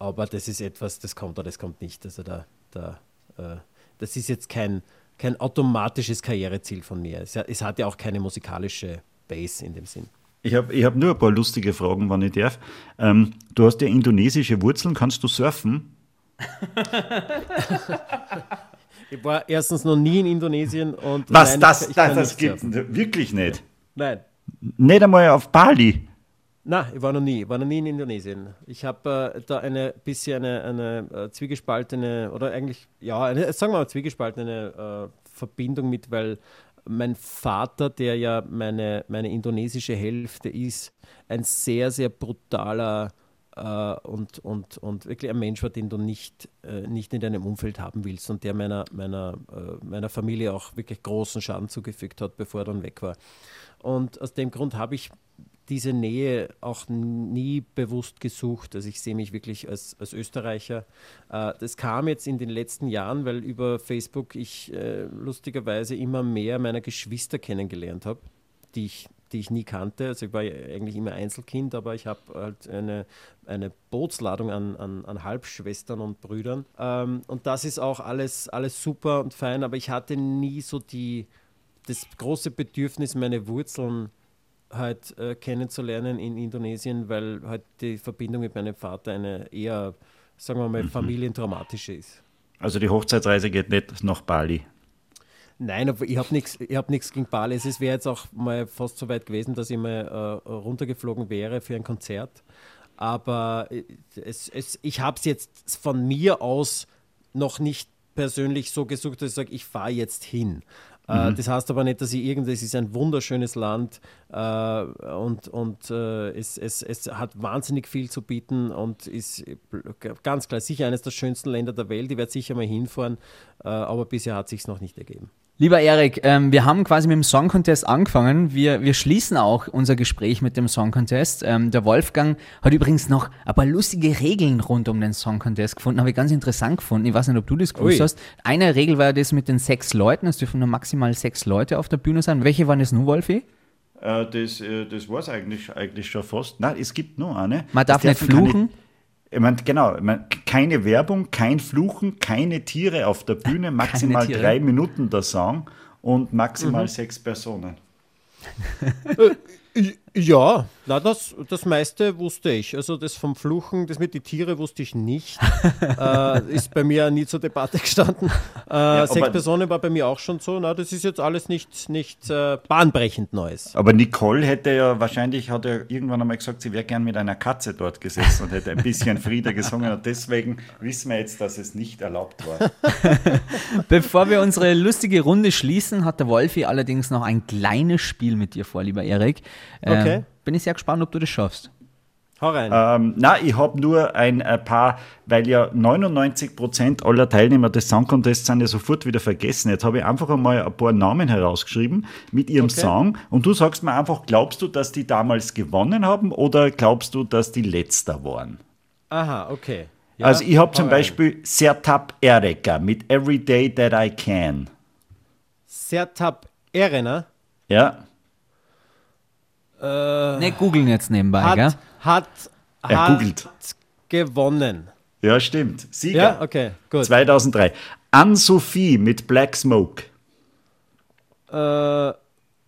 aber das ist etwas, das kommt oder das kommt nicht. Also da, da, äh, das ist jetzt kein, kein automatisches Karriereziel von mir. Es, es hat ja auch keine musikalische Base in dem Sinn. Ich habe ich hab nur ein paar lustige Fragen, wenn ich darf. Ähm, du hast ja indonesische Wurzeln, kannst du surfen? Ich war erstens noch nie in Indonesien und. Was, nein, das, ich, ich das, das gibt es wirklich nicht? Nein. Nicht einmal auf Bali? Nein, ich war noch nie, ich war noch nie in Indonesien. Ich habe äh, da eine bisschen eine, eine äh, zwiegespaltene, oder eigentlich, ja, eine, sagen wir mal zwiegespaltene äh, Verbindung mit, weil mein Vater, der ja meine, meine indonesische Hälfte ist, ein sehr, sehr brutaler äh, und, und, und wirklich ein Mensch war, den du nicht, äh, nicht in deinem Umfeld haben willst und der meiner, meiner, äh, meiner Familie auch wirklich großen Schaden zugefügt hat, bevor er dann weg war. Und aus dem Grund habe ich diese Nähe auch nie bewusst gesucht. Also ich sehe mich wirklich als, als Österreicher. Äh, das kam jetzt in den letzten Jahren, weil über Facebook ich äh, lustigerweise immer mehr meiner Geschwister kennengelernt habe, die ich die ich nie kannte. Also ich war eigentlich immer Einzelkind, aber ich habe halt eine, eine Bootsladung an, an, an Halbschwestern und Brüdern. Ähm, und das ist auch alles, alles super und fein, aber ich hatte nie so die, das große Bedürfnis, meine Wurzeln halt äh, kennenzulernen in Indonesien, weil halt die Verbindung mit meinem Vater eine eher, sagen wir mal, mhm. familientraumatische ist. Also die Hochzeitsreise geht nicht nach Bali. Nein, aber ich habe nichts hab gegen Bali. Es wäre jetzt auch mal fast so weit gewesen, dass ich mal äh, runtergeflogen wäre für ein Konzert. Aber äh, es, es, ich habe es jetzt von mir aus noch nicht persönlich so gesucht, dass ich sage, ich fahre jetzt hin. Äh, mhm. Das heißt aber nicht, dass ich irgendwie, es ist ein wunderschönes Land äh, und, und äh, es, es, es hat wahnsinnig viel zu bieten und ist ganz klar sicher eines der schönsten Länder der Welt. Ich werde sicher mal hinfahren, äh, aber bisher hat sich noch nicht ergeben. Lieber Erik, ähm, wir haben quasi mit dem Song Contest angefangen. Wir, wir schließen auch unser Gespräch mit dem Song Contest. Ähm, der Wolfgang hat übrigens noch ein paar lustige Regeln rund um den Song Contest gefunden. Habe ich ganz interessant gefunden. Ich weiß nicht, ob du das gewusst Ui. hast. Eine Regel war das mit den sechs Leuten. Es dürfen nur maximal sechs Leute auf der Bühne sein. Welche waren es nun, Wolfi? Äh, das äh, das war es eigentlich, eigentlich schon fast. Nein, es gibt nur eine. Man darf nicht fluchen. Ich meine, genau, ich mein, keine Werbung, kein Fluchen, keine Tiere auf der Bühne, maximal drei Minuten der Song und maximal mhm. sechs Personen. Ja, na, das, das meiste wusste ich. Also das vom Fluchen, das mit den Tieren wusste ich nicht. *laughs* äh, ist bei mir nie zur Debatte gestanden. Äh, ja, sechs Personen war bei mir auch schon so. Na, das ist jetzt alles nicht, nicht äh, bahnbrechend Neues. Aber Nicole hätte ja wahrscheinlich, hat er irgendwann einmal gesagt, sie wäre gern mit einer Katze dort gesessen und hätte ein bisschen *laughs* Frieda gesungen. Und deswegen wissen wir jetzt, dass es nicht erlaubt war. *laughs* Bevor wir unsere lustige Runde schließen, hat der Wolfi allerdings noch ein kleines Spiel mit dir vor, lieber Erik. Ähm, okay. Bin ich sehr gespannt, ob du das schaffst. Hau rein. Ähm, na, ich habe nur ein, ein, paar, weil ja 99% aller Teilnehmer des Song Contests sind ja sofort wieder vergessen. Jetzt habe ich einfach einmal ein paar Namen herausgeschrieben mit ihrem okay. Song und du sagst mir einfach, glaubst du, dass die damals gewonnen haben oder glaubst du, dass die Letzter waren? Aha, okay. Ja, also ich habe zum Beispiel Sertab Ereka mit Every Day That I Can. Sertab Erena? Ja. Äh, Nicht googeln jetzt nebenbei, hat, gell? Hat, er hat googelt. gewonnen. Ja, stimmt. Sieger. Ja, okay, gut. 2003. Anne-Sophie mit Black Smoke. Äh,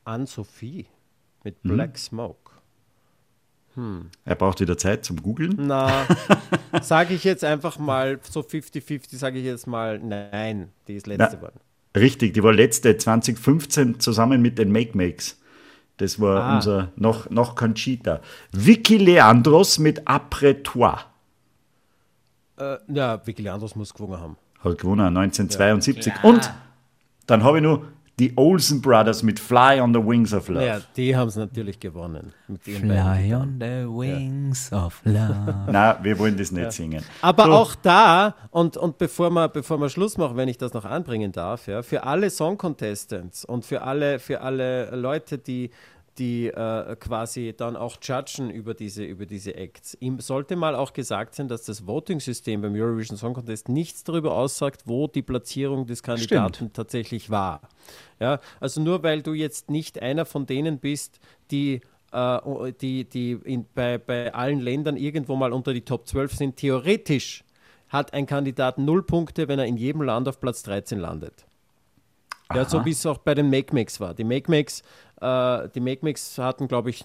Anne-Sophie mit hm. Black hm. Smoke. Hm. Er braucht wieder Zeit zum Googeln. Na, *laughs* sage ich jetzt einfach mal so 50-50, sage ich jetzt mal nein, die ist letzte geworden. Richtig, die war letzte 2015 zusammen mit den Make Makes. Das war ah. unser noch, noch Conchita. Vicky Leandros mit Après toi. Äh, ja, Vicky Leandros muss gewonnen haben. Hat gewonnen, 1972. Ja. Und dann habe ich noch die Olsen Brothers mit Fly on the Wings of Love. Ja, die haben es natürlich gewonnen. Fly on the Wings ja. of Love. Nein, wir wollen das nicht ja. singen. Aber so. auch da, und, und bevor, wir, bevor wir Schluss machen, wenn ich das noch anbringen darf, ja, für alle Song Contestants und für alle, für alle Leute, die die äh, quasi dann auch judgen über diese, über diese Acts. Ihm sollte mal auch gesagt sein, dass das Voting-System beim Eurovision Song Contest nichts darüber aussagt, wo die Platzierung des Kandidaten Stimmt. tatsächlich war. Ja, also nur weil du jetzt nicht einer von denen bist, die äh, die, die in, bei, bei allen Ländern irgendwo mal unter die Top 12 sind, theoretisch hat ein Kandidat null Punkte, wenn er in jedem Land auf Platz 13 landet. Ja, so wie es auch bei den Make-Makes war. Die Make-Makes äh, die Make-Makes hatten, glaube ich,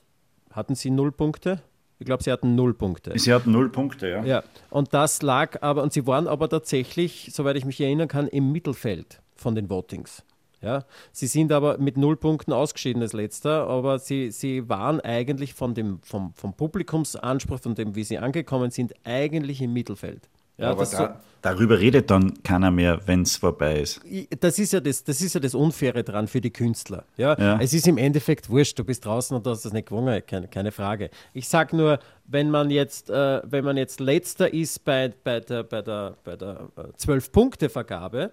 hatten sie null Punkte. Ich glaube, sie hatten null Punkte. Sie hatten null Punkte, ja. Ja, und das lag aber, und sie waren aber tatsächlich, soweit ich mich erinnern kann, im Mittelfeld von den Votings. Ja, sie sind aber mit null Punkten ausgeschieden als letzter, aber sie, sie waren eigentlich von dem, vom, vom Publikumsanspruch, von dem, wie sie angekommen sind, eigentlich im Mittelfeld. Ja, aber da, so, darüber redet dann keiner mehr, wenn es vorbei ist. Das ist, ja das, das ist ja das Unfaire dran für die Künstler. Ja? ja? Es ist im Endeffekt wurscht, du bist draußen und du hast das nicht gewonnen, keine, keine Frage. Ich sage nur, wenn man jetzt, äh, wenn man jetzt letzter ist bei, bei der, bei der, bei der äh, 12-Punkte-Vergabe,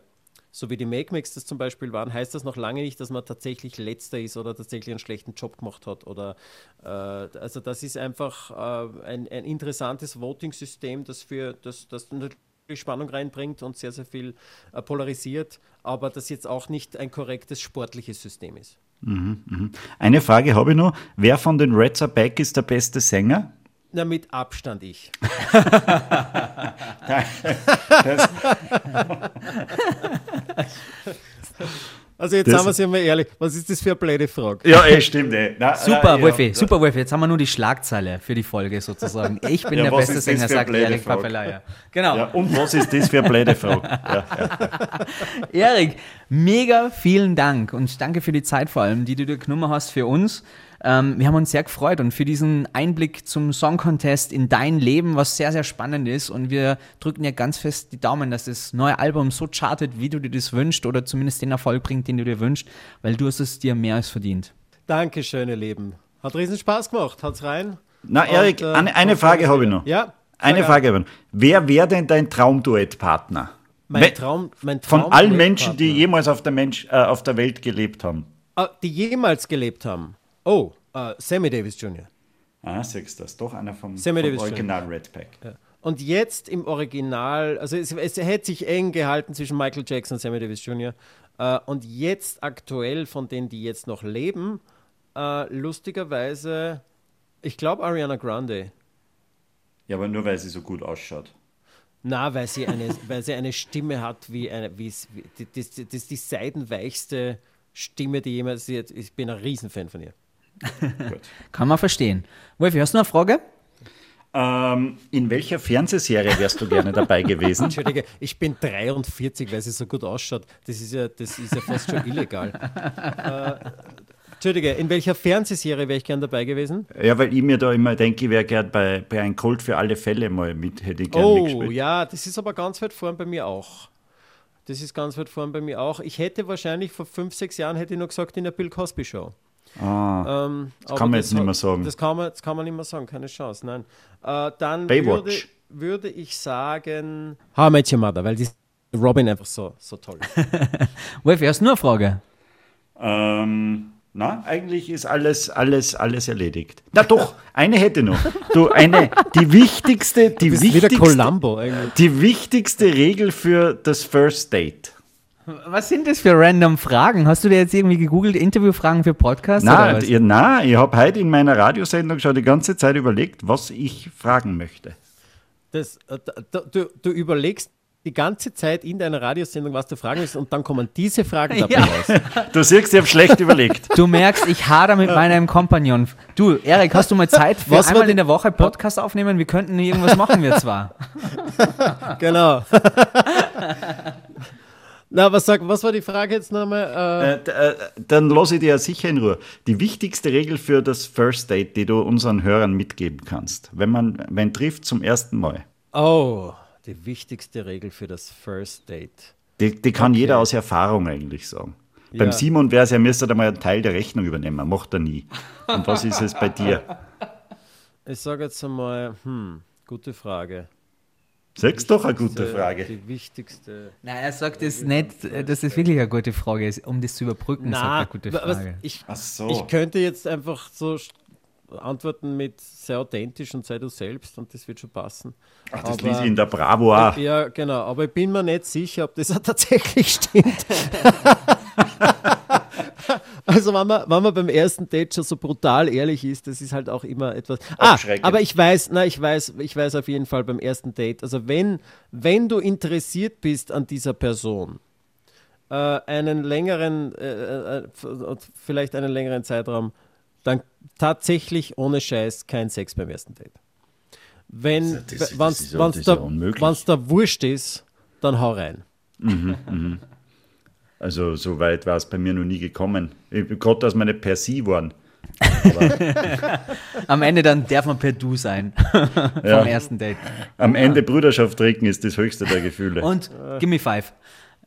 so wie die Make-Mix das zum Beispiel waren, heißt das noch lange nicht, dass man tatsächlich letzter ist oder tatsächlich einen schlechten Job gemacht hat. Oder, äh, also das ist einfach äh, ein, ein, interessantes Voting-System, das für das, das Spannung reinbringt und sehr, sehr viel äh, polarisiert, aber das jetzt auch nicht ein korrektes sportliches System ist. Mhm, mh. Eine Frage habe ich noch. Wer von den Reds Are Back ist der beste Sänger? Na, mit Abstand ich. *laughs* *laughs* also jetzt das haben wir es ja mal ehrlich. Was ist das für eine blöde Frage? Ja, eh, stimmt. Eh. Na, super, na, Wolfi, ja. super, Wolfi. Jetzt haben wir nur die Schlagzeile für die Folge sozusagen. Ich bin ja, der beste Sänger, sagt Erik Papelaya. Genau. Ja, und was ist das für eine blöde Frage? *laughs* Erik, mega vielen Dank und danke für die Zeit vor allem, die du dir genommen hast für uns. Ähm, wir haben uns sehr gefreut und für diesen Einblick zum Song Contest in dein Leben, was sehr, sehr spannend ist. Und wir drücken dir ganz fest die Daumen, dass das neue Album so chartet, wie du dir das wünschst oder zumindest den Erfolg bringt, den du dir wünschst, weil du hast es dir mehr als verdient. Dankeschön, ihr Lieben. Hat riesen Spaß gemacht. Hat's rein. Na, Erik, äh, eine, eine Frage habe ich noch. Ja. Eine Frage habe ich noch. Wer wäre denn dein Traumduettpartner? Mein Traum, mein Traum Von allen Menschen, die jemals auf der, Mensch, äh, auf der Welt gelebt haben. Ah, die jemals gelebt haben. Oh, uh, Sammy Davis Jr. Ah, siehst du das. Doch einer vom, vom Original Jr. Red Pack. Ja. Und jetzt im Original, also es, es, hätte sich eng gehalten zwischen Michael Jackson und Sammy Davis Jr. Uh, und jetzt aktuell von denen, die jetzt noch leben, uh, lustigerweise, ich glaube Ariana Grande. Ja, aber nur weil sie so gut ausschaut. Na, weil sie eine, *laughs* weil sie eine Stimme hat, wie eine, wie, das, das, das die seidenweichste Stimme, die jemals. Ich bin ein Riesenfan von ihr. *laughs* Kann man verstehen. Wolfi, hast du noch eine Frage? Ähm, in welcher Fernsehserie wärst du gerne dabei gewesen? *laughs* Entschuldige, ich bin 43, weil sie so gut ausschaut. Das ist ja, das ist ja fast schon illegal. *laughs* äh, Entschuldige, in welcher Fernsehserie wäre ich gern dabei gewesen? Ja, weil ich mir da immer denke, ich wäre gern bei, bei einem Colt für alle Fälle mal mit, hätte ich gern Oh, mitgespielt. ja, das ist aber ganz weit vorn bei mir auch. Das ist ganz weit vorn bei mir auch. Ich hätte wahrscheinlich vor fünf, sechs Jahren hätte ich noch gesagt in der Bill Cosby Show. Ah, ähm, das kann man jetzt nicht mehr sagen. Das kann, man, das kann man nicht mehr sagen, keine Chance, nein. Äh, dann würde, würde, ich sagen How I Met Your Mother, weil die Robin einfach so, so toll *laughs* hast du nur eine Frage? Ähm, na, eigentlich ist alles, alles, alles erledigt. Na doch, *laughs* eine hätte noch. Du, eine, die wichtigste, die wichtigste, Columbo, die wichtigste Regel für das First Date. Was sind das für random Fragen? Hast du dir jetzt irgendwie gegoogelt, Interviewfragen für Podcasts? Nein, ich, nein, ich habe heute in meiner Radiosendung schon die ganze Zeit überlegt, was ich fragen möchte. Das, äh, du, du überlegst die ganze Zeit in deiner Radiosendung, was du fragen willst, und dann kommen diese Fragen dabei *laughs* ja. raus. Du siehst, ich habe schlecht überlegt. Du merkst, ich hader mit meinem Kompagnon. Du, Erik, hast du mal Zeit für was einmal in der Woche Podcast aufnehmen? Wir könnten irgendwas machen, wir zwar. *laughs* genau. *laughs* Na, was, sag, was war die Frage jetzt nochmal? Äh, äh, dann lasse ich dir ja sicher in Ruhe. Die wichtigste Regel für das First Date, die du unseren Hörern mitgeben kannst, wenn man wenn trifft zum ersten Mal. Oh, die wichtigste Regel für das First Date. Die, die kann okay. jeder aus Erfahrung eigentlich sagen. Ja. Beim Simon wäre es ja, müsste er mal einen Teil der Rechnung übernehmen. Macht er nie. Und was ist es bei dir? Ich sage jetzt einmal, hm, gute Frage. Sechs doch eine gute Frage. Die wichtigste. Nein, er sagt es nicht, dass es wirklich eine gute Frage ist, um das zu überbrücken. Na, sagt eine gute Frage. ich, so. ich könnte jetzt einfach so antworten mit sehr authentisch und sei du selbst und das wird schon passen. Ach, das lese ich in der Bravo auch. Ja, genau, aber ich bin mir nicht sicher, ob das auch tatsächlich stimmt. *laughs* *laughs* *laughs* Also wenn man, wenn man beim ersten Date schon so brutal ehrlich ist, das ist halt auch immer etwas. Ah, aber ich weiß, na, ich weiß, ich weiß auf jeden Fall beim ersten Date. Also wenn, wenn du interessiert bist an dieser Person, äh, einen längeren, äh, äh, vielleicht einen längeren Zeitraum, dann tatsächlich ohne Scheiß kein Sex beim ersten Date. Wenn es da, da wurscht ist, dann hau rein. Mhm, mhm. Also so weit war es bei mir noch nie gekommen. Gott, dass wir nicht per Sie waren. Am Ende dann darf man per Du sein. vom ja. ersten Date. Am Ende Brüderschaft trinken ist das höchste der Gefühle. Und Gimme Five.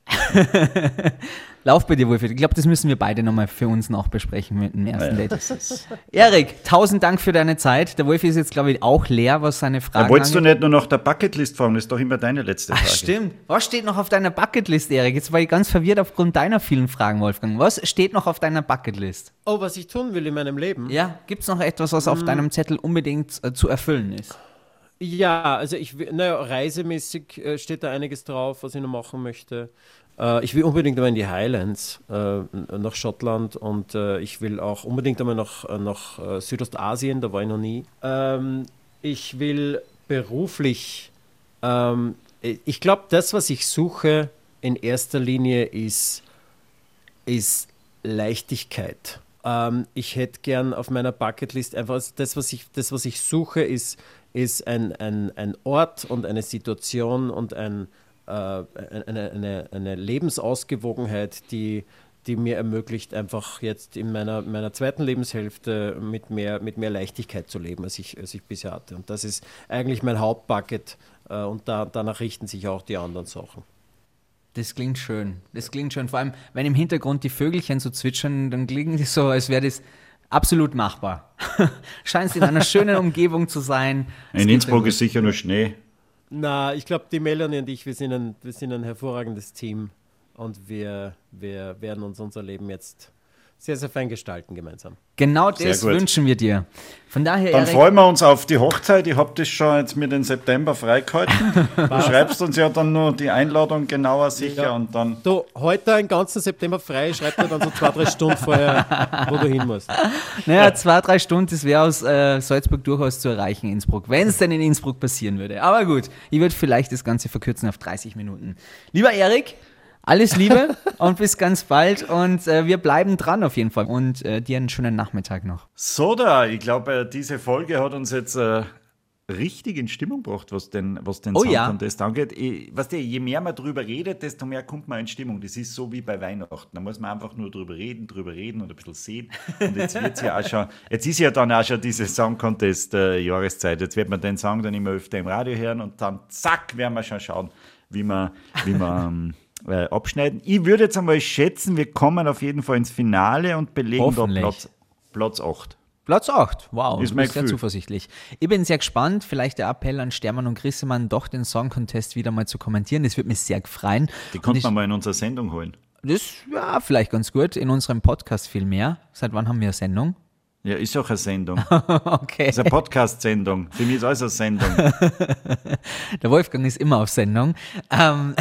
*laughs* Lauf bei dir, Wolfie. Ich glaube, das müssen wir beide nochmal für uns noch besprechen mit dem ersten ja. Date. Erik, tausend Dank für deine Zeit. Der Wolfie ist jetzt, glaube ich, auch leer, was seine Fragen angeht. Wolltest angeht. du nicht nur noch der Bucketlist fragen? Das ist doch immer deine letzte Frage. Ach, stimmt. Was steht noch auf deiner Bucketlist, Erik? Jetzt war ich ganz verwirrt aufgrund deiner vielen Fragen, Wolfgang. Was steht noch auf deiner Bucketlist? Oh, was ich tun will in meinem Leben? Ja, gibt es noch etwas, was hm. auf deinem Zettel unbedingt äh, zu erfüllen ist? Ja, also ich, naja, reisemäßig äh, steht da einiges drauf, was ich noch machen möchte. Äh, ich will unbedingt einmal in die Highlands, äh, nach Schottland und ich will auch unbedingt einmal nach, nach Südostasien, da war ich noch nie. Ähm, ich will beruflich, ähm, ich glaube, das, was ich suche in erster Linie ist, ist Leichtigkeit. Ähm, ich hätte gern auf meiner Bucketlist einfach das, was ich, das, was ich suche, ist, ist ein, ein, ein Ort und eine Situation und ein, äh, eine, eine, eine Lebensausgewogenheit, die, die mir ermöglicht, einfach jetzt in meiner, meiner zweiten Lebenshälfte mit mehr, mit mehr Leichtigkeit zu leben, als ich, als ich bisher hatte. Und das ist eigentlich mein Hauptbucket äh, und da, danach richten sich auch die anderen Sachen. Das klingt schön. Das klingt schön. Vor allem, wenn im Hintergrund die Vögelchen so zwitschern, dann klingen die so, als wäre das absolut machbar. *laughs* Scheint in einer schönen Umgebung zu sein. In Innsbruck ist sicher nur Schnee. Na, ich glaube, die Melanie und ich, wir sind ein, wir sind ein hervorragendes Team und wir, wir werden uns unser Leben jetzt sehr, sehr fein gestalten gemeinsam. Genau das wünschen wir dir. Von daher, Dann Erik, freuen wir uns auf die Hochzeit. Ich habe das schon jetzt mit den September freigehalten. *laughs* du schreibst uns ja dann nur die Einladung genauer sicher ja. und dann. Du, heute einen ganzen September frei, schreib dir dann so zwei, drei Stunden vorher, wo du hin musst. Naja, zwei, drei Stunden, das wäre aus äh, Salzburg durchaus zu erreichen, Innsbruck, wenn es denn in Innsbruck passieren würde. Aber gut, ich würde vielleicht das Ganze verkürzen auf 30 Minuten. Lieber Erik, alles Liebe und bis ganz bald. Und äh, wir bleiben dran auf jeden Fall. Und äh, dir einen schönen Nachmittag noch. So da, ich glaube, äh, diese Folge hat uns jetzt äh, richtig in Stimmung gebracht, was den, was den oh, Sound ja. Contest angeht. Ich, weißt du, je mehr man drüber redet, desto mehr kommt man in Stimmung. Das ist so wie bei Weihnachten. Da muss man einfach nur drüber reden, drüber reden und ein bisschen sehen. Und jetzt wird's ja auch schon, *laughs* jetzt ist ja dann auch schon diese Song Contest äh, Jahreszeit. Jetzt wird man den Song dann immer öfter im Radio hören und dann zack, werden wir schon schauen, wie man, wie man ähm, äh, abschneiden. Ich würde jetzt einmal schätzen, wir kommen auf jeden Fall ins Finale und belegen da Platz, Platz 8. Platz 8, wow, ist mein sehr zuversichtlich. Ich bin sehr gespannt, vielleicht der Appell an Stermann und Grissemann, doch den Song Contest wieder mal zu kommentieren. Das würde mich sehr freuen. Die konnte man mal in unsere Sendung holen. Das ja vielleicht ganz gut, in unserem Podcast viel mehr. Seit wann haben wir eine Sendung? Ja, ist auch eine Sendung. *laughs* okay. Das ist eine Podcast-Sendung. Für mich ist alles eine Sendung. *laughs* Der Wolfgang ist immer auf Sendung. Ähm,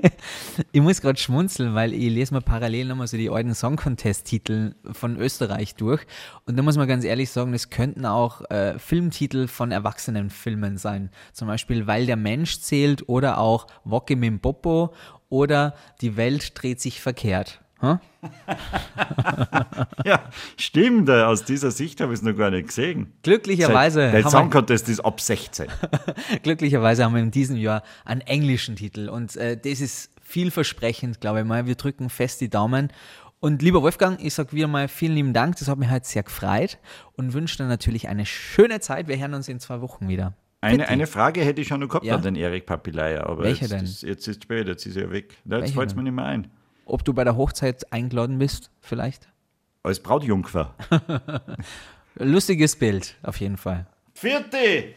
*laughs* ich muss gerade schmunzeln, weil ich lese mal parallel nochmal so die alten Song-Contest-Titel von Österreich durch. Und da muss man ganz ehrlich sagen, es könnten auch äh, Filmtitel von erwachsenen Filmen sein. Zum Beispiel Weil der Mensch zählt oder auch Wocke mit Popo oder Die Welt dreht sich verkehrt. *laughs* ja, stimmt. Äh, aus dieser Sicht habe ich es noch gar nicht gesehen. Glücklicherweise. Der Song Contest ist ab 16. *laughs* Glücklicherweise haben wir in diesem Jahr einen englischen Titel und äh, das ist vielversprechend, glaube ich mal. Wir drücken fest die Daumen. Und lieber Wolfgang, ich sage wieder mal vielen lieben Dank. Das hat mich heute sehr gefreut und wünsche dir natürlich eine schöne Zeit. Wir hören uns in zwei Wochen wieder. Eine, eine Frage hätte ich schon noch gehabt ja? an den Erik Papilaya, aber Welche jetzt, denn? Ist, jetzt ist spät, jetzt ist er weg. Jetzt fällt es mir nicht mehr ein ob du bei der Hochzeit eingeladen bist, vielleicht? Als Brautjungfer. *laughs* Lustiges Bild, auf jeden Fall. Vierte!